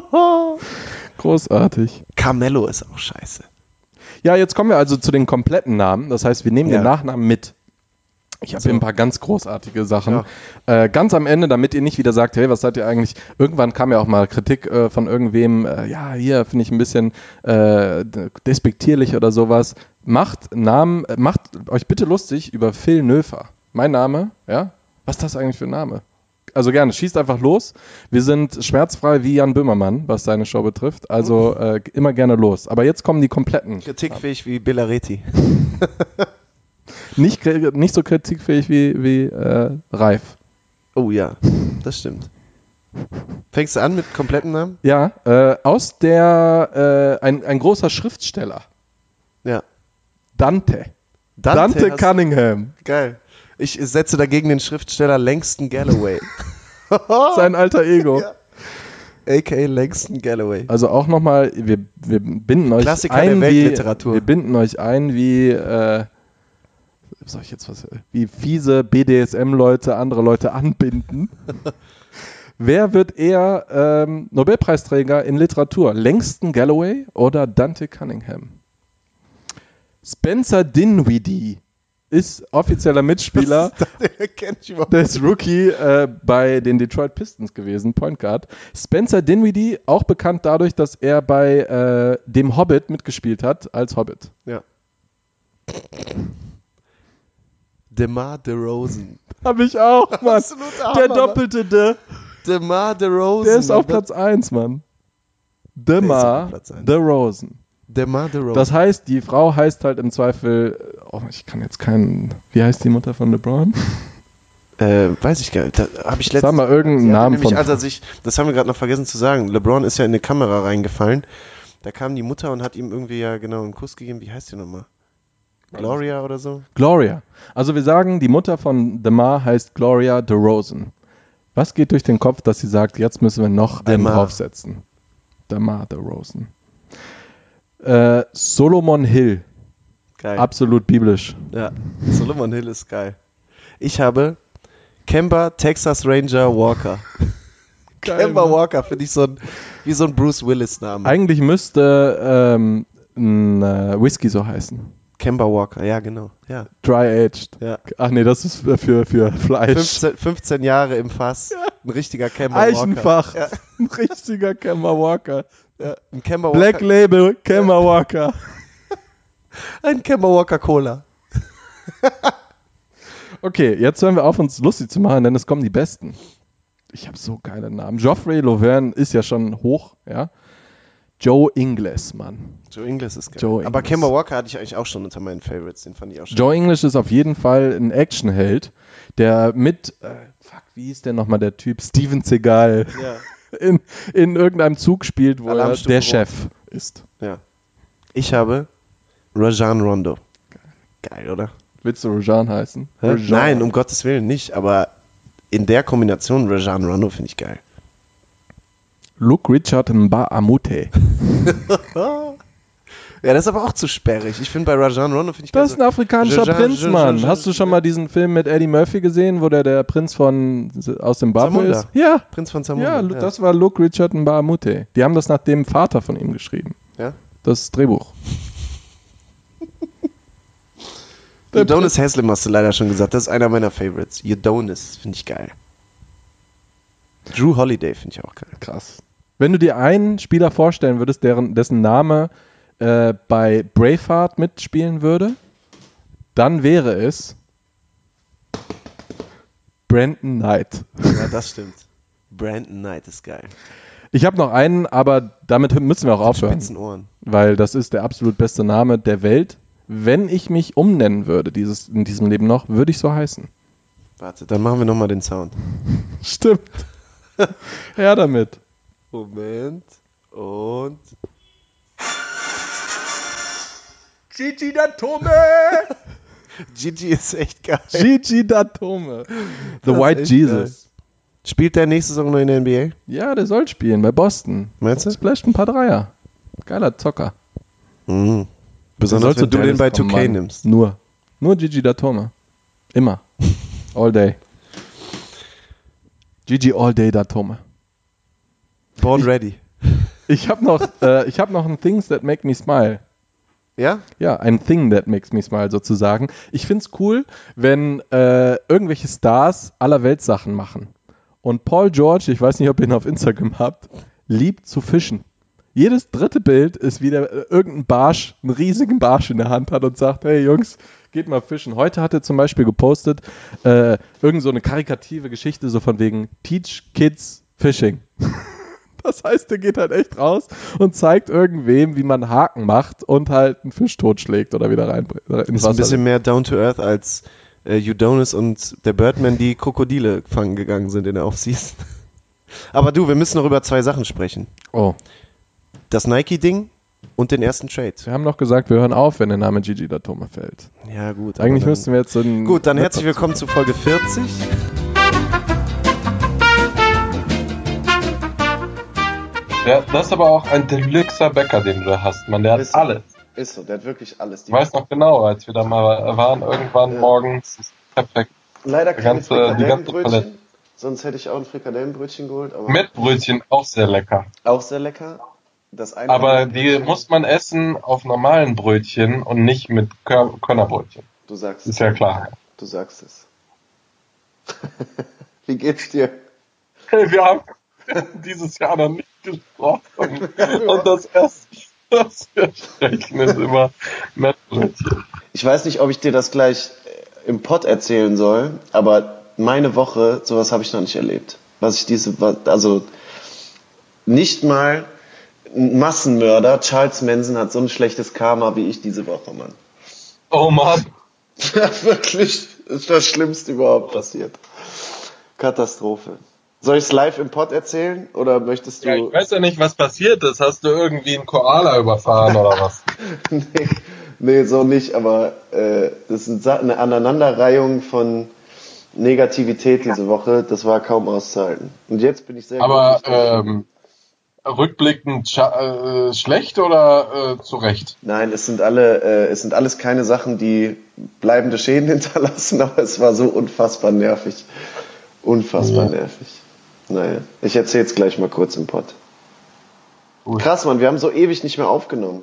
Großartig. Carmelo ist auch scheiße. Ja, jetzt kommen wir also zu den kompletten Namen. Das heißt, wir nehmen Ja. den Nachnamen mit. Ich habe So. hier ein paar ganz großartige Sachen. Ja. Äh, ganz am Ende, damit ihr nicht wieder sagt, hey, was seid ihr eigentlich? Irgendwann kam ja auch mal Kritik äh, von irgendwem, äh, ja, hier finde ich ein bisschen äh, despektierlich oder sowas. Macht Namen, äh, macht euch bitte lustig über Phil Nöfer. Mein Name, ja? Was ist das eigentlich für ein Name? Also gerne, schießt einfach los. Wir sind schmerzfrei wie Jan Böhmermann, was seine Show betrifft. Also äh, immer gerne los. Aber jetzt kommen die kompletten. Kritikfähig wie Bellaretti. Nicht, nicht so kritikfähig wie, wie äh, Reif. Oh ja, das stimmt. Fängst du an mit kompletten Namen? Ja, äh, aus der, äh, ein, ein großer Schriftsteller. Ja. Dante. Dante, hast- Cunningham. Geil. Ich setze dagegen den Schriftsteller Langston Galloway. Sein alter Ego. Ja. A.K. Langston Galloway. Also auch nochmal, wir, wir binden euch Klassiker ein, der wie, Weltliteratur. wir binden euch ein, wie, äh, soll ich jetzt was, wie fiese BDSM-Leute andere Leute anbinden. Wer wird eher ähm, Nobelpreisträger in Literatur? Langston Galloway oder Dante Cunningham? Spencer Dinwiddie ist offizieller Mitspieler überhaupt des Rookie äh, bei den Detroit Pistons gewesen, Point Guard. Spencer Dinwiddie, auch bekannt dadurch, dass er bei äh, dem Hobbit mitgespielt hat, als Hobbit. Ja. DeMar DeRozan. Hab ich auch, Mann. Absoluter Der Hammer, doppelte De, DeMar DeRozan. der ist auf Mann. Platz 1, Mann. DeMar. DeRozan. DeMar DeRozan. Das heißt, die Frau heißt halt im Zweifel, oh, ich kann jetzt keinen, wie heißt die Mutter von LeBron? Äh, weiß ich gar nicht. Da habe ich letztens. Sag mal irgendeinen Namen nämlich, von. als er sich, das haben wir gerade noch vergessen zu sagen. LeBron ist ja in eine Kamera reingefallen. Da kam die Mutter und hat ihm irgendwie ja genau einen Kuss gegeben. Wie heißt die nochmal? Gloria oder so? Gloria. Also wir sagen, die Mutter von DeMar heißt Gloria DeRozan. Was geht durch den Kopf, dass sie sagt, jetzt müssen wir noch einen DeMar. draufsetzen? DeMar DeRozan. Äh, Solomon Hill. Geil. Absolut biblisch. Ja. Solomon Hill ist geil. Ich habe Kemba Texas Ranger Walker. Kemba Mann. Walker finde ich so ein, wie so ein Bruce Willis-Name. Eigentlich müsste ähm, ein äh, Whisky so heißen. Kemba Walker, ja, genau. Ja. Dry aged. ja. Ach nee, das ist für, für, Fleisch. 15, 15 Jahre im Fass. Ein richtiger Kemba Eichenfach. Walker. Ja. Ein richtiger Kemba Walker. Ja. Ein Kemba Black Walker. Label Kemba Walker. Ein Kemba Walker Cola. Okay, jetzt hören wir auf, uns lustig zu machen, denn es kommen die Besten. Ich habe so geile Namen. Geoffrey Laverne ist ja schon hoch, ja. Joe Ingles, Mann. Joe Ingles ist geil. Joe Aber. Kemba Walker hatte ich eigentlich auch schon unter meinen Favorites. Den fand ich auch schon. Joe English ist auf jeden Fall ein Actionheld, der mit, äh, fuck, wie hieß der nochmal der Typ? Steven Seagal Ja. in, in irgendeinem Zug spielt, wo er der. Chef ist. ja. Ich habe Rajan Rondo. Geil, oder? Willst du Rajan heißen? Rajan. Nein, um Gottes Willen nicht. Aber in der Kombination Rajan Rondo finde ich geil. Luke Richard Mbaamute. Ja, das ist aber auch zu sperrig. Ich finde bei Rajan Rondo finde ich Das ist ein afrikanischer Rajan- Prinz, Mann. Rajan- Hast du schon mal diesen Film mit Eddie Murphy gesehen, wo der der Prinz von aus Zimbabwe Zamunda. ist? Ja, Prinz von Zamunda. ja, Lu- das war Luke Richard Mbaamute. Die haben das nach dem Vater von ihm geschrieben. Ja? Das Drehbuch. Udonis Haslem hast du leider schon gesagt. Das ist einer meiner Favorites. Udonis finde ich geil. Drew Holiday finde ich auch geil. Krass. Wenn du dir einen Spieler vorstellen würdest, deren, dessen Name äh, bei Braveheart mitspielen würde, dann wäre es Brandon Knight. Ja, das stimmt. Brandon Knight ist geil. Ich habe noch einen, aber damit müssen wir auch aufhören, Spitzen Ohren. weil das ist der absolut beste Name der Welt. Wenn ich mich umnennen würde dieses, in diesem Leben noch, würde ich so heißen. Warte, dann machen wir nochmal den Sound. Stimmt. Her damit. Moment. Und. Gigi Datome! Gigi ist echt geil. Gigi Datome. The Das White Jesus. Spielt der nächste Saison noch in der NBA? Ja, der soll spielen bei Boston. Meinst du? Splasht ein paar Dreier. Geiler Zocker. Mhm. Besonders wenn du den bei kommen, 2K Mann. nimmst. Nur. Nur Gigi Datome. Immer. All day. Gigi All Day Datome. Born ready. Ich habe noch, äh, ich hab noch ein Things That Make Me Smile. Ja? Ja, ein Thing that makes me smile sozusagen. Ich find's cool, wenn äh, irgendwelche Stars aller Welt Sachen machen. Und Paul George, ich weiß nicht, ob ihr ihn auf Instagram habt, liebt zu fischen. Jedes dritte Bild ist wieder äh, irgendein Barsch, einen riesigen Barsch in der Hand hat und sagt, hey Jungs, geht mal fischen. Heute hat er zum Beispiel gepostet, äh, irgend so eine karikative Geschichte, so von wegen Teach Kids Fishing. Das heißt, er geht halt echt raus und zeigt irgendwem, wie man Haken macht und halt einen Fisch totschlägt oder wieder rein äh, ins Ist ein bisschen mehr down to earth als äh, Udonis und der Birdman, die Krokodile fangen gegangen sind in der Offseason. Aber du, wir müssen noch über zwei Sachen sprechen. oh, Das Nike-Ding und den ersten Trade. wir haben noch gesagt, wir hören auf, wenn der Name Gigi Datome fällt. Ja, gut. Eigentlich müssten wir jetzt so ein. Gut, dann herzlich willkommen zu Folge 40. Der, das ist aber auch ein Deluxer Bäcker, den du da hast, man. Der hat Ist so. alles. Ist so, der hat wirklich alles. Die Ich weiß noch genau, als wir da mal waren, irgendwann Ja. morgens. Perfekt. Leider die keine ganze- die ganze. Palette. Sonst hätte ich auch ein Frikadellenbrötchen geholt. Aber Mit Brötchen auch sehr lecker. Auch sehr lecker. Das eine Aber die muss man essen auf normalen Brötchen und nicht mit Kör Körnerbrötchen. Du sagst Ist ja klar. Du sagst es. Wie geht's dir? Wir haben dieses Jahr noch nicht gesprochen. Und das erste, das wir sprechen, ist immer Mettbrötchen. Ich weiß nicht, ob ich dir das gleich äh, im Pod erzählen soll, aber meine Woche, sowas habe ich noch nicht erlebt. Was ich diese, also nicht mal ein Massenmörder, Charles Manson hat so ein schlechtes Karma wie ich diese Woche, Mann. Oh Mann. Ja, wirklich, ist das Schlimmste überhaupt passiert. Katastrophe. Soll ich es live im Pod erzählen oder möchtest du? Ja, ich weiß ja nicht, was passiert ist. Hast du irgendwie einen Koala überfahren oder was? nee, nee, so nicht, aber äh, das ist eine Aneinanderreihung von Negativität diese Woche, das war kaum auszuhalten. Und jetzt bin ich sehr Aber ähm, rückblickend scha- äh, schlecht oder äh, zu Recht? Nein, es sind alle, äh, es sind alles keine Sachen, die bleibende Schäden hinterlassen, aber es war so unfassbar nervig. Unfassbar Ja. nervig. Naja, ich erzähle es gleich mal kurz im Pod. Gut. Krass, Mann, wir haben so ewig nicht mehr aufgenommen.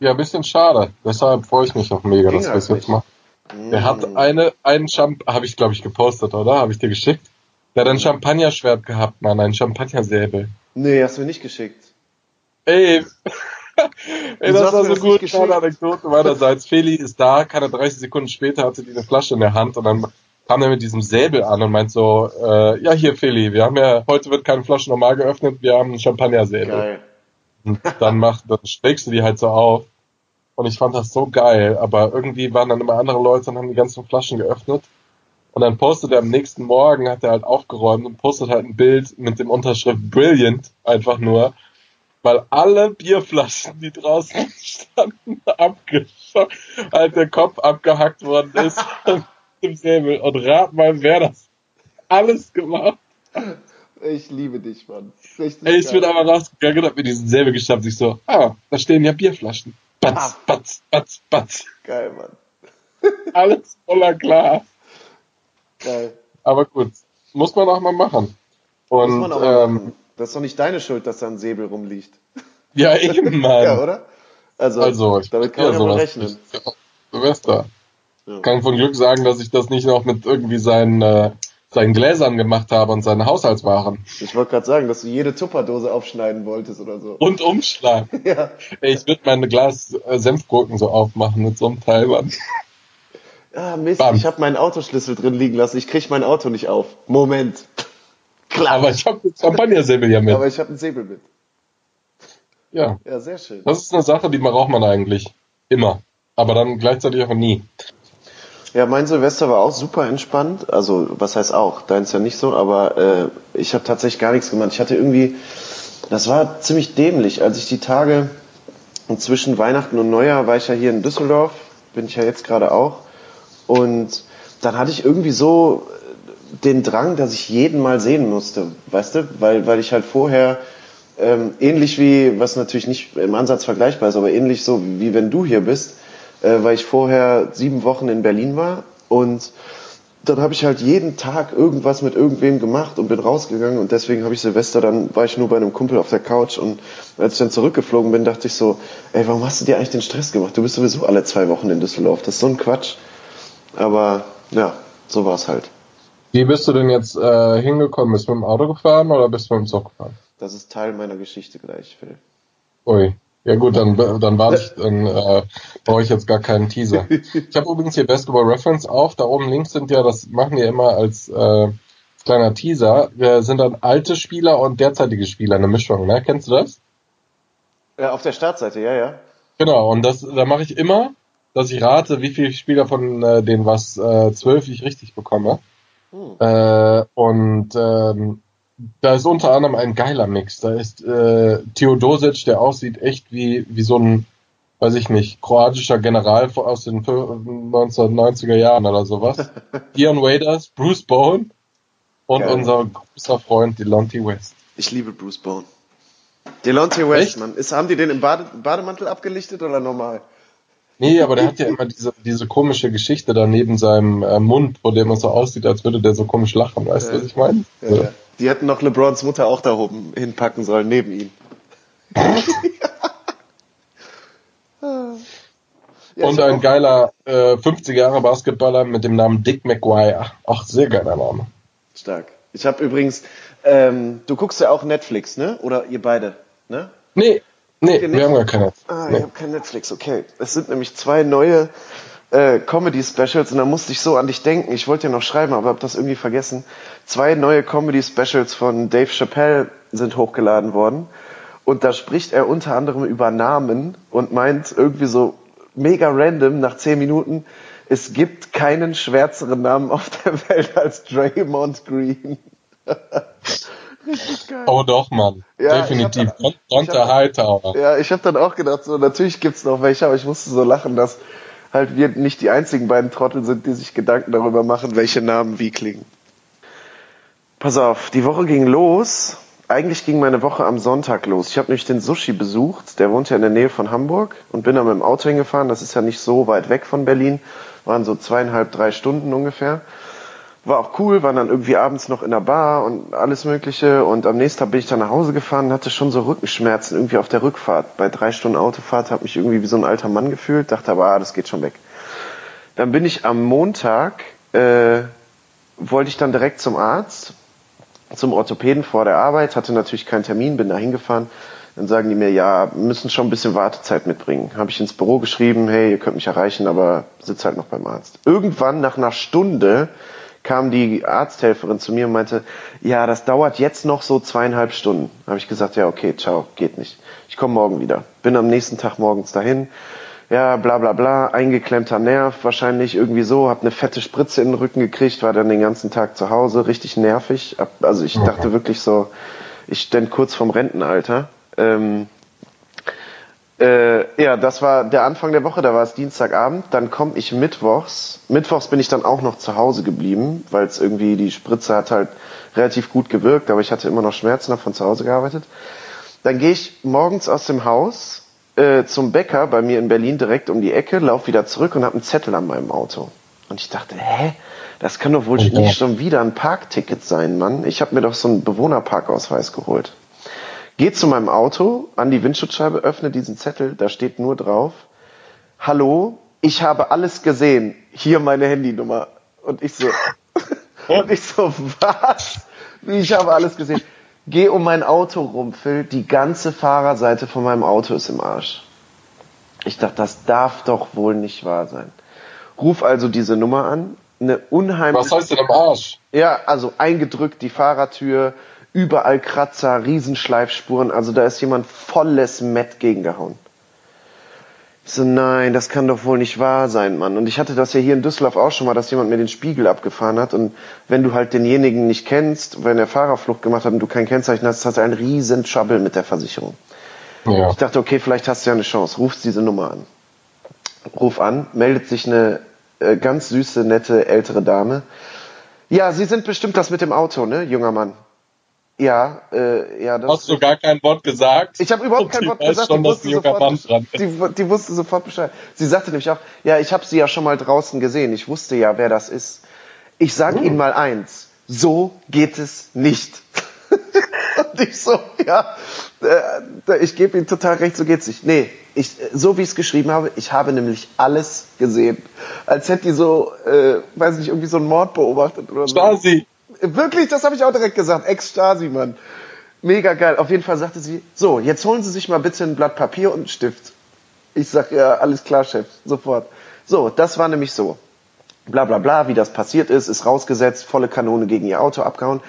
Ja, ein bisschen schade. Deshalb freue ich mich auch mega, Ging dass wir es jetzt machen. Der hat Mm. eine, einen Champ, habe ich glaube ich gepostet, oder? Habe ich dir geschickt? Der hat ein Champagnerschwert gehabt, Mann, ein Champagnersäbel. Nee, hast du mir nicht geschickt. Ey, Ey, das war so das gut, geschickt? Anekdote meinerseits. Feli ist da, keine 30 Sekunden später hatte die eine Flasche in der Hand und dann kam er mit diesem Säbel an und meint so, äh, ja hier Feli, wir haben ja, heute wird keine Flasche normal geöffnet, wir haben einen Champagnersäbel. Geil. Und dann macht, dann schlägst du die halt so auf. Und ich fand das so geil, aber irgendwie waren dann immer andere Leute und haben die ganzen Flaschen geöffnet. Und dann postet er am nächsten Morgen, hat er halt aufgeräumt und postet halt ein Bild mit dem Unterschrift Brilliant, einfach nur, weil alle Bierflaschen, die draußen standen, abgeschockt, halt der Kopf abgehackt worden ist dem Säbel. Und rat mal, wer das alles gemacht Ich liebe dich, Mann. Richtig Ey, ich bin geil. aber rausgegangen und hab mir diesen Säbel geschnappt. Ich so, ah, da stehen ja Bierflaschen. Batz, batz, batz, batz. Geil, Mann. Alles voller Glas. Geil. Aber gut, muss man auch mal machen. Muss Und man auch mal ähm, machen. Das ist doch nicht deine Schuld, dass da ein Säbel rumliegt. ja, eben, Mann. Ja, oder? Also, also, damit kann man ja wohl rechnen. Ja, Silvester. Ja. Kann von Glück sagen, dass ich das nicht noch mit irgendwie seinen, äh, seinen Gläsern gemacht habe und seinen Haushaltswaren. Ich wollte gerade sagen, dass du jede Tupperdose aufschneiden wolltest oder so. Und Umschlag. Ja. Ich würde meine Glas äh, Senfgurken so aufmachen mit so einem Teil, Mann. Ah, Mist, Bam. ich habe meinen Autoschlüssel drin liegen lassen. Ich krieg mein Auto nicht auf. Moment. Klar. Aber ich habe Champagnersäbel ja mit. Aber ich habe einen Säbel mit. ja. Ja, sehr schön. Das ist eine Sache, die braucht man eigentlich. Immer. Aber dann gleichzeitig auch nie. Ja, mein Silvester war auch super entspannt. Also, was heißt auch? Deins ja nicht so, aber äh, ich habe tatsächlich gar nichts gemacht. Ich hatte irgendwie, das war ziemlich dämlich, als ich die Tage zwischen Weihnachten und Neujahr war ich ja hier in Düsseldorf, bin ich ja jetzt gerade auch. Und dann hatte ich irgendwie so den Drang, dass ich jeden mal sehen musste, weißt du? Weil, weil ich halt vorher ähm, ähnlich wie, was natürlich nicht im Ansatz vergleichbar ist, aber ähnlich so wie wenn du hier bist, äh, weil ich vorher sieben Wochen in Berlin war und dann habe ich halt jeden Tag irgendwas mit irgendwem gemacht und bin rausgegangen und deswegen habe ich Silvester, dann war ich nur bei einem Kumpel auf der Couch und als ich dann zurückgeflogen bin, dachte ich so, ey, warum hast du dir eigentlich den Stress gemacht? Du bist sowieso alle zwei Wochen in Düsseldorf, das ist so ein Quatsch. Aber ja, so war es halt. Wie bist du denn jetzt äh, hingekommen? Bist du mit dem Auto gefahren oder bist du mit dem Zug gefahren? Das ist Teil meiner Geschichte gleich, Phil. Ui. Ja gut, dann, dann warte ich, dann äh, brauche ich jetzt gar keinen Teaser. Ich habe übrigens hier Basketball Reference auf. Da oben links sind ja, das machen wir immer als äh, kleiner Teaser, wir sind dann alte Spieler und derzeitige Spieler, eine Mischung, ne? Kennst du das? Ja, auf der Startseite, ja, ja. Genau, und das da mache ich immer, dass ich rate, wie viele Spieler von äh, den was äh, zwölf ich richtig bekomme. Hm. Äh, und ähm, da ist unter anderem ein geiler Mix. Da ist äh, Theodosic, der aussieht echt wie, wie so ein, weiß ich nicht, kroatischer General aus den 1990er Jahren oder sowas. Ian Waders, Bruce Bowen und Geil. unser großer Freund Delonte West. Ich liebe Bruce Bowen. Delonte West, Echt? Mann. Ist, haben die den im Bade, Bademantel abgelichtet oder normal? Nee, aber der hat ja immer diese, diese komische Geschichte da neben seinem äh, Mund, wo der immer so aussieht, als würde der so komisch lachen. Weißt du, was ich meine? Ja, So. ja. Die hätten noch LeBrons Mutter auch da oben hinpacken sollen, neben ihm. Ja, Und ein auch- geiler äh, 50er Jahre Basketballer mit dem Namen Dick McGuire. Ach, sehr geiler Name. Stark. Ich habe übrigens, ähm, du guckst ja auch Netflix, ne? Oder ihr beide, ne? Nee, nee, wir haben gar keine. Ah, nee. ich habe kein Netflix, okay. Es sind nämlich zwei neue äh, Comedy-Specials und da musste ich so an dich denken. Ich wollte ja noch schreiben, aber habe das irgendwie vergessen. Zwei neue Comedy-Specials von Dave Chappelle sind hochgeladen worden und da spricht er unter anderem über Namen und meint irgendwie so mega random nach zehn Minuten, es gibt keinen schwärzeren Namen auf der Welt als Draymond Green. Richtig geil. Oh doch, Mann. Ja, Definitiv. ich hab da- Dante ich hab- Hightower. Ja, ich habe dann auch gedacht, so natürlich gibt's noch welche, aber ich musste so lachen, dass halt wir nicht die einzigen beiden Trottel sind, die sich Gedanken darüber machen, welche Namen wie klingen. Pass auf, die Woche ging los. Eigentlich ging meine Woche am Sonntag los. Ich habe nämlich den Sushi besucht, der wohnt ja in der Nähe von Hamburg und bin da mit dem Auto hingefahren. Das ist ja nicht so weit weg von Berlin, waren so zweieinhalb, drei Stunden ungefähr. War auch cool, waren dann irgendwie abends noch in der Bar und alles Mögliche. Und am nächsten Tag bin ich dann nach Hause gefahren, hatte schon so Rückenschmerzen irgendwie auf der Rückfahrt. Bei drei Stunden Autofahrt habe mich irgendwie wie so ein alter Mann gefühlt, dachte aber, ah, das geht schon weg. Dann bin ich am Montag, äh, wollte ich dann direkt zum Arzt, zum Orthopäden vor der Arbeit, hatte natürlich keinen Termin, bin da hingefahren. Dann sagen die mir, ja, müssen schon ein bisschen Wartezeit mitbringen. Habe ich ins Büro geschrieben, hey, ihr könnt mich erreichen, aber sitz halt noch beim Arzt. Irgendwann nach einer Stunde kam die Arzthelferin zu mir und meinte, ja, das dauert jetzt noch so zweieinhalb Stunden. Habe ich gesagt, ja, okay, ciao, geht nicht. Ich komme morgen wieder. Bin am nächsten Tag morgens dahin. Ja, bla bla bla, eingeklemmter Nerv, wahrscheinlich irgendwie so, hab eine fette Spritze in den Rücken gekriegt, war dann den ganzen Tag zu Hause, richtig nervig. Also ich dachte wirklich so, ich stand kurz vorm Rentenalter. Ähm, äh, ja, das war der Anfang der Woche, da war es Dienstagabend. Dann komme ich mittwochs. Mittwochs bin ich dann auch noch zu Hause geblieben, weil es irgendwie, die Spritze hat halt relativ gut gewirkt, aber ich hatte immer noch Schmerzen, habe von zu Hause gearbeitet. Dann gehe ich morgens aus dem Haus äh, zum Bäcker bei mir in Berlin direkt um die Ecke, laufe wieder zurück und habe einen Zettel an meinem Auto. Und ich dachte, hä? Das kann doch wohl Ja. nicht schon wieder ein Parkticket sein, Mann. Ich habe mir doch so einen Bewohnerparkausweis geholt. Geh zu meinem Auto, an die Windschutzscheibe, öffne diesen Zettel, da steht nur drauf, Hallo, ich habe alles gesehen, hier meine Handynummer. Und ich so, und ich so, was? Wie, ich habe alles gesehen. Geh um mein Auto rum, Phil, die ganze Fahrerseite von meinem Auto ist im Arsch. Ich dachte, das darf doch wohl nicht wahr sein. Ruf also diese Nummer an, eine unheimliche... Was heißt denn am Arsch? Ja, also eingedrückt die Fahrertür, überall Kratzer, Riesenschleifspuren, also da ist jemand volles Mett gegengehauen. Ich so, nein, das kann doch wohl nicht wahr sein, Mann. Und ich hatte das ja hier in Düsseldorf auch schon mal, dass jemand mir den Spiegel abgefahren hat. Und wenn du halt denjenigen nicht kennst, wenn er Fahrerflucht gemacht hat und du kein Kennzeichen hast, hast du einen riesen Trouble mit der Versicherung. Ja. Ich dachte, okay, vielleicht hast du ja eine Chance. Rufst diese Nummer an. Ruf an, meldet sich eine äh, ganz süße, nette, ältere Dame. Ja, Sie sind bestimmt das mit dem Auto, ne, junger Mann? Ja, äh, ja, das Hast du gar kein Wort gesagt? ich habe überhaupt kein Wort gesagt, schon, die wusste, sofort, die, die wusste sofort Bescheid. Sie sagte nämlich auch, ja, ich habe sie ja schon mal draußen gesehen, ich wusste ja, wer das ist. Ich sage Ihnen mal eins, so geht es nicht. Und ich so, ja, äh, ich gebe Ihnen total recht, so geht's nicht. Nee, ich, so wie ich es geschrieben habe, ich habe nämlich alles gesehen. Als hätte die so, äh, weiß nicht, irgendwie so einen Mord beobachtet oder so. Stasi. Wirklich, das habe ich auch direkt gesagt. Ex-Stasi, Mann. Mega geil. Auf jeden Fall sagte sie, so, jetzt holen Sie sich mal bitte ein Blatt Papier und einen Stift. Ich sag, ja, alles klar, Chef, sofort. So, das war nämlich so. Bla bla bla, wie das passiert ist, ist rausgesetzt, volle Kanone gegen ihr Auto abgehauen.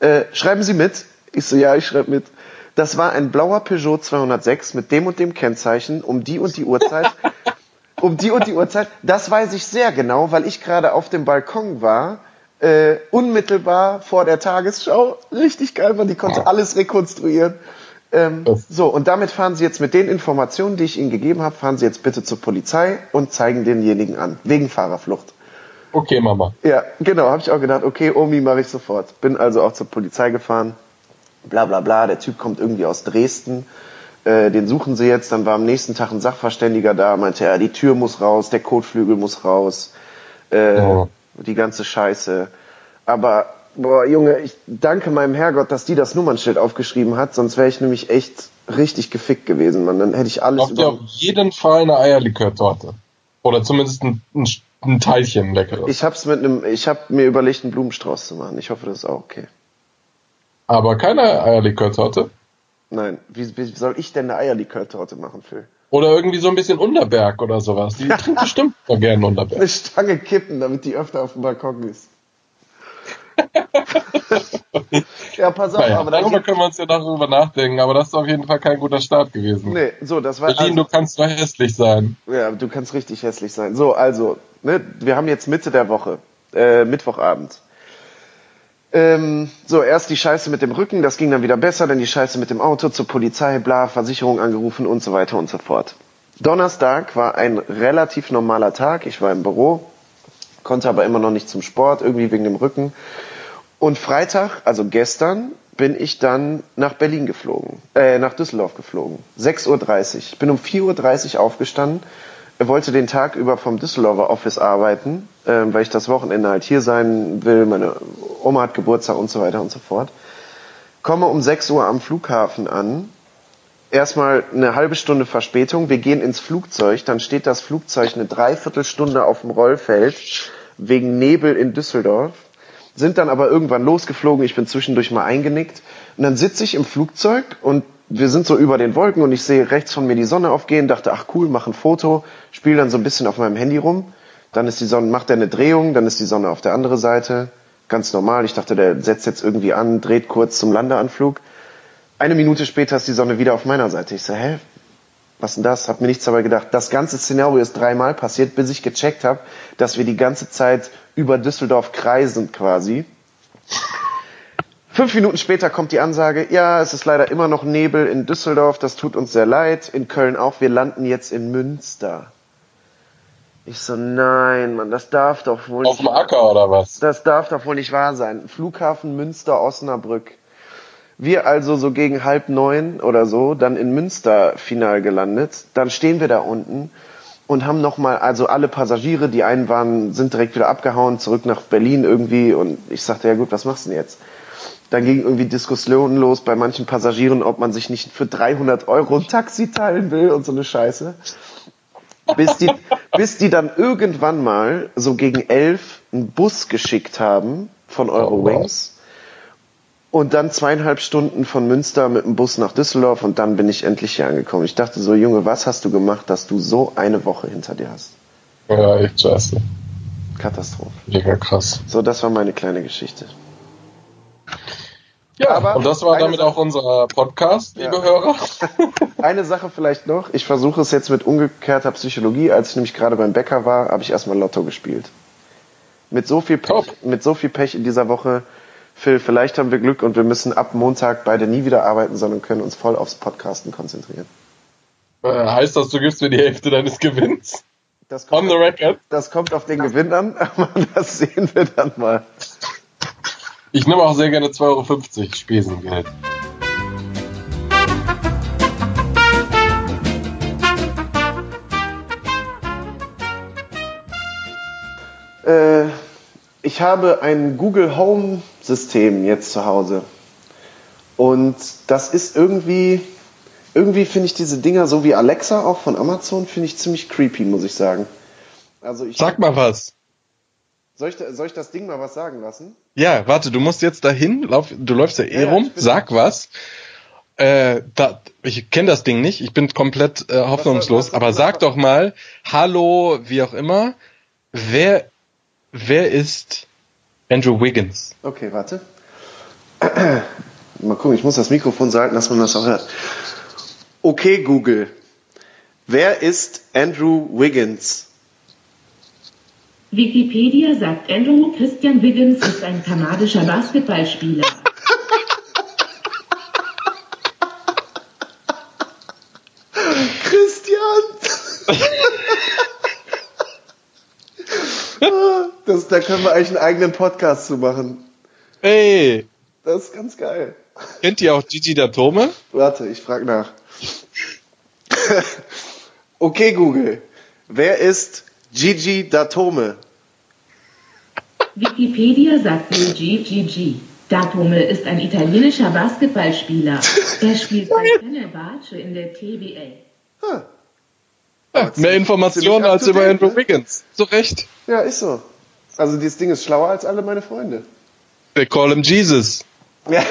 Äh, schreiben Sie mit? Ich so, ja, ich schreibe mit. Das war ein blauer Peugeot 206 mit dem und dem Kennzeichen um die und die Uhrzeit. um die und die Uhrzeit. Das weiß ich sehr genau, weil ich gerade auf dem Balkon war, äh, unmittelbar vor der Tagesschau. Richtig geil, man, die konnte alles rekonstruieren. Ähm, so, und damit fahren Sie jetzt mit den Informationen, die ich Ihnen gegeben habe, fahren Sie jetzt bitte zur Polizei und zeigen denjenigen an, wegen Fahrerflucht. Okay, Mama. Ja, genau, habe ich auch gedacht, okay, Omi mache ich sofort. Bin also auch zur Polizei gefahren. Bla bla bla, der Typ kommt irgendwie aus Dresden. Äh, den suchen sie jetzt. Dann war am nächsten Tag ein Sachverständiger da, meinte er, die Tür muss raus, der Kotflügel muss raus. Äh, Oh. Die ganze Scheiße. Aber, boah, Junge, ich danke meinem Herrgott, dass die das Nummernschild aufgeschrieben hat, sonst wäre ich nämlich echt richtig gefickt gewesen, man. Dann hätte ich alles Habt ihr auf jeden Fall eine Eierlikörtorte. Oder zumindest ein, ein, ein Teilchen leckeres. Ich hab's mit einem, ich hab mir überlegt, einen Blumenstrauß zu machen. Ich hoffe, das ist auch okay. Aber keine Eierlikörtorte. Nein, wie, wie soll ich denn eine Eierlikörtorte machen, Phil? Oder irgendwie so ein bisschen Unterberg oder sowas. Die trinkt bestimmt mal gerne Unterberg. Eine Stange kippen, damit die öfter auf dem Balkon ist. ja, pass auf, Naja, aber da darüber können wir uns ja darüber nachdenken, aber das ist auf jeden Fall kein guter Start gewesen. Nee, so, das war Berlin, du kannst nur hässlich sein. Ja, du kannst richtig hässlich sein. So, also, ne, wir haben jetzt Mitte der Woche, äh, Mittwochabend. Ähm, so, erst die Scheiße mit dem Rücken, das ging dann wieder besser, dann die Scheiße mit dem Auto, zur Polizei, bla, Versicherung angerufen und so weiter und so fort. Donnerstag war ein relativ normaler Tag, ich war im Büro, konnte aber immer noch nicht zum Sport, irgendwie wegen dem Rücken. Und Freitag, also gestern, bin ich dann nach Berlin geflogen, äh, nach Düsseldorf geflogen. 6.30 Uhr. Ich bin um 4.30 Uhr aufgestanden, wollte den Tag über vom Düsseldorfer Office arbeiten, ähm, weil ich das Wochenende halt hier sein will. Meine Oma hat Geburtstag und so weiter und so fort. Komme um 6 Uhr am Flughafen an. Erstmal eine halbe Stunde Verspätung. Wir gehen ins Flugzeug. Dann steht das Flugzeug eine Dreiviertelstunde auf dem Rollfeld wegen Nebel in Düsseldorf. Sind dann aber irgendwann losgeflogen. Ich bin zwischendurch mal eingenickt. Und dann sitze ich im Flugzeug und wir sind so über den Wolken und ich sehe rechts von mir die Sonne aufgehen. Dachte, ach cool, mach ein Foto. Spiele dann so ein bisschen auf meinem Handy rum. Dann ist die Sonne, macht er eine Drehung. Dann ist die Sonne auf der anderen Seite. Ganz normal. Ich dachte, der setzt jetzt irgendwie an, dreht kurz zum Landeanflug. Eine Minute später ist die Sonne wieder auf meiner Seite. Ich so, hä? Was denn das? Hab mir nichts dabei gedacht. Das ganze Szenario ist dreimal passiert, bis ich gecheckt habe, dass wir die ganze Zeit über Düsseldorf kreisen quasi. Fünf Minuten später kommt die Ansage, ja, es ist leider immer noch Nebel in Düsseldorf, das tut uns sehr leid. In Köln auch, wir landen jetzt in Münster. Ich so, nein, Mann, das darf doch wohl Auf dem Acker oder was? das darf doch wohl nicht wahr sein. Flughafen Münster-Osnabrück. Wir also so gegen halb neun oder so, dann in Münster final gelandet. Dann stehen wir da unten und haben nochmal, also alle Passagiere, die einen waren, sind direkt wieder abgehauen, zurück nach Berlin irgendwie. Und ich sagte, ja gut, was machst du denn jetzt? Dann ging irgendwie Diskussionen los bei manchen Passagieren, ob man sich nicht für 300 Euro ein Taxi teilen will und so eine Scheiße. Bis die, bis die dann irgendwann mal so gegen elf einen Bus geschickt haben von Eurowings. Und dann zweieinhalb Stunden von Münster mit dem Bus nach Düsseldorf und dann bin ich endlich hier angekommen. Ich dachte so, Junge, was hast du gemacht, dass du so eine Woche hinter dir hast? Ja, echt scheiße. Katastrophe. Mega krass. So, das war meine kleine Geschichte. Ja, Aber und das war damit Sache- auch unser Podcast, liebe Ja. Hörer. Eine Sache vielleicht noch. Ich versuche es jetzt mit umgekehrter Psychologie. Als ich nämlich gerade beim Bäcker war, habe ich erstmal Lotto gespielt. Mit so viel Pech, Top. mit so viel Pech in dieser Woche. Phil, vielleicht haben wir Glück und wir müssen ab Montag beide nie wieder arbeiten, sondern können uns voll aufs Podcasten konzentrieren. Äh, heißt das, du gibst mir die Hälfte deines Gewinns? Das On kommt, the record? das kommt auf den Gewinn an, aber das sehen wir dann mal. Ich nehme auch sehr gerne 2,50 Euro Spesengeld. Äh, ich habe ein Google Home System jetzt zu Hause. Und das ist irgendwie, irgendwie finde ich diese Dinger, so wie Alexa auch von Amazon, finde ich ziemlich creepy, muss ich sagen. Also ich, Sag mal was. Soll ich, da- soll ich das Ding mal was sagen lassen? Ja, warte, du musst jetzt dahin, lauf, du läufst ja eh Ja, rum, sag was. äh, da, ich kenne das Ding nicht, ich bin komplett äh, hoffnungslos, was- aber sag doch mal, hallo, wie auch immer, wer, wer ist Andrew Wiggins? Okay, warte. Mal gucken, ich muss das Mikrofon so halten, dass man das auch hört. Okay, Google. Wer ist Andrew Wiggins? Wikipedia sagt Andrew Christian Wiggins ist ein kanadischer Basketballspieler. Christian! Das, da können wir eigentlich einen eigenen Podcast zu machen. Hey, Das ist ganz geil. kennt ihr auch Gigi Datome? Warte, ich frage nach. okay, Google. Wer ist Gigi Datome? Wikipedia sagt Luigi Gigi. Datome ist ein italienischer Basketballspieler. Er spielt bei Fenerbahce in der TBL. Ah, Ja, mehr Informationen als über Andrew ne? Wiggins. So recht. ja, ist so. Also dieses Ding ist schlauer als alle meine Freunde. They call him Jesus. Ja.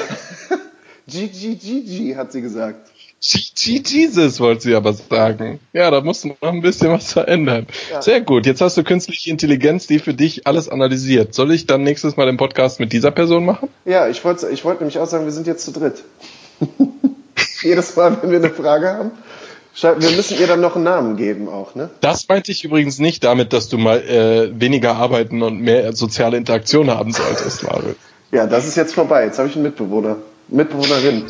Gigi Gigi hat sie gesagt. Jesus wollte sie aber sagen. Ja, da musst du noch ein bisschen was verändern. Sehr gut. Jetzt hast du künstliche Intelligenz, die für dich alles analysiert. Soll ich dann nächstes Mal den Podcast mit dieser Person machen? Ja, ich wollte ich wollte nämlich auch sagen, wir sind jetzt zu dritt. Jedes Mal, wenn wir eine Frage haben, wir müssen ihr dann noch einen Namen geben auch, ne? Das meinte ich übrigens nicht damit, dass du mal äh, weniger arbeiten und mehr soziale Interaktion haben solltest, Mario. Ja, das ist jetzt vorbei. Jetzt habe ich einen Mitbewohner. Mitbewohnerin.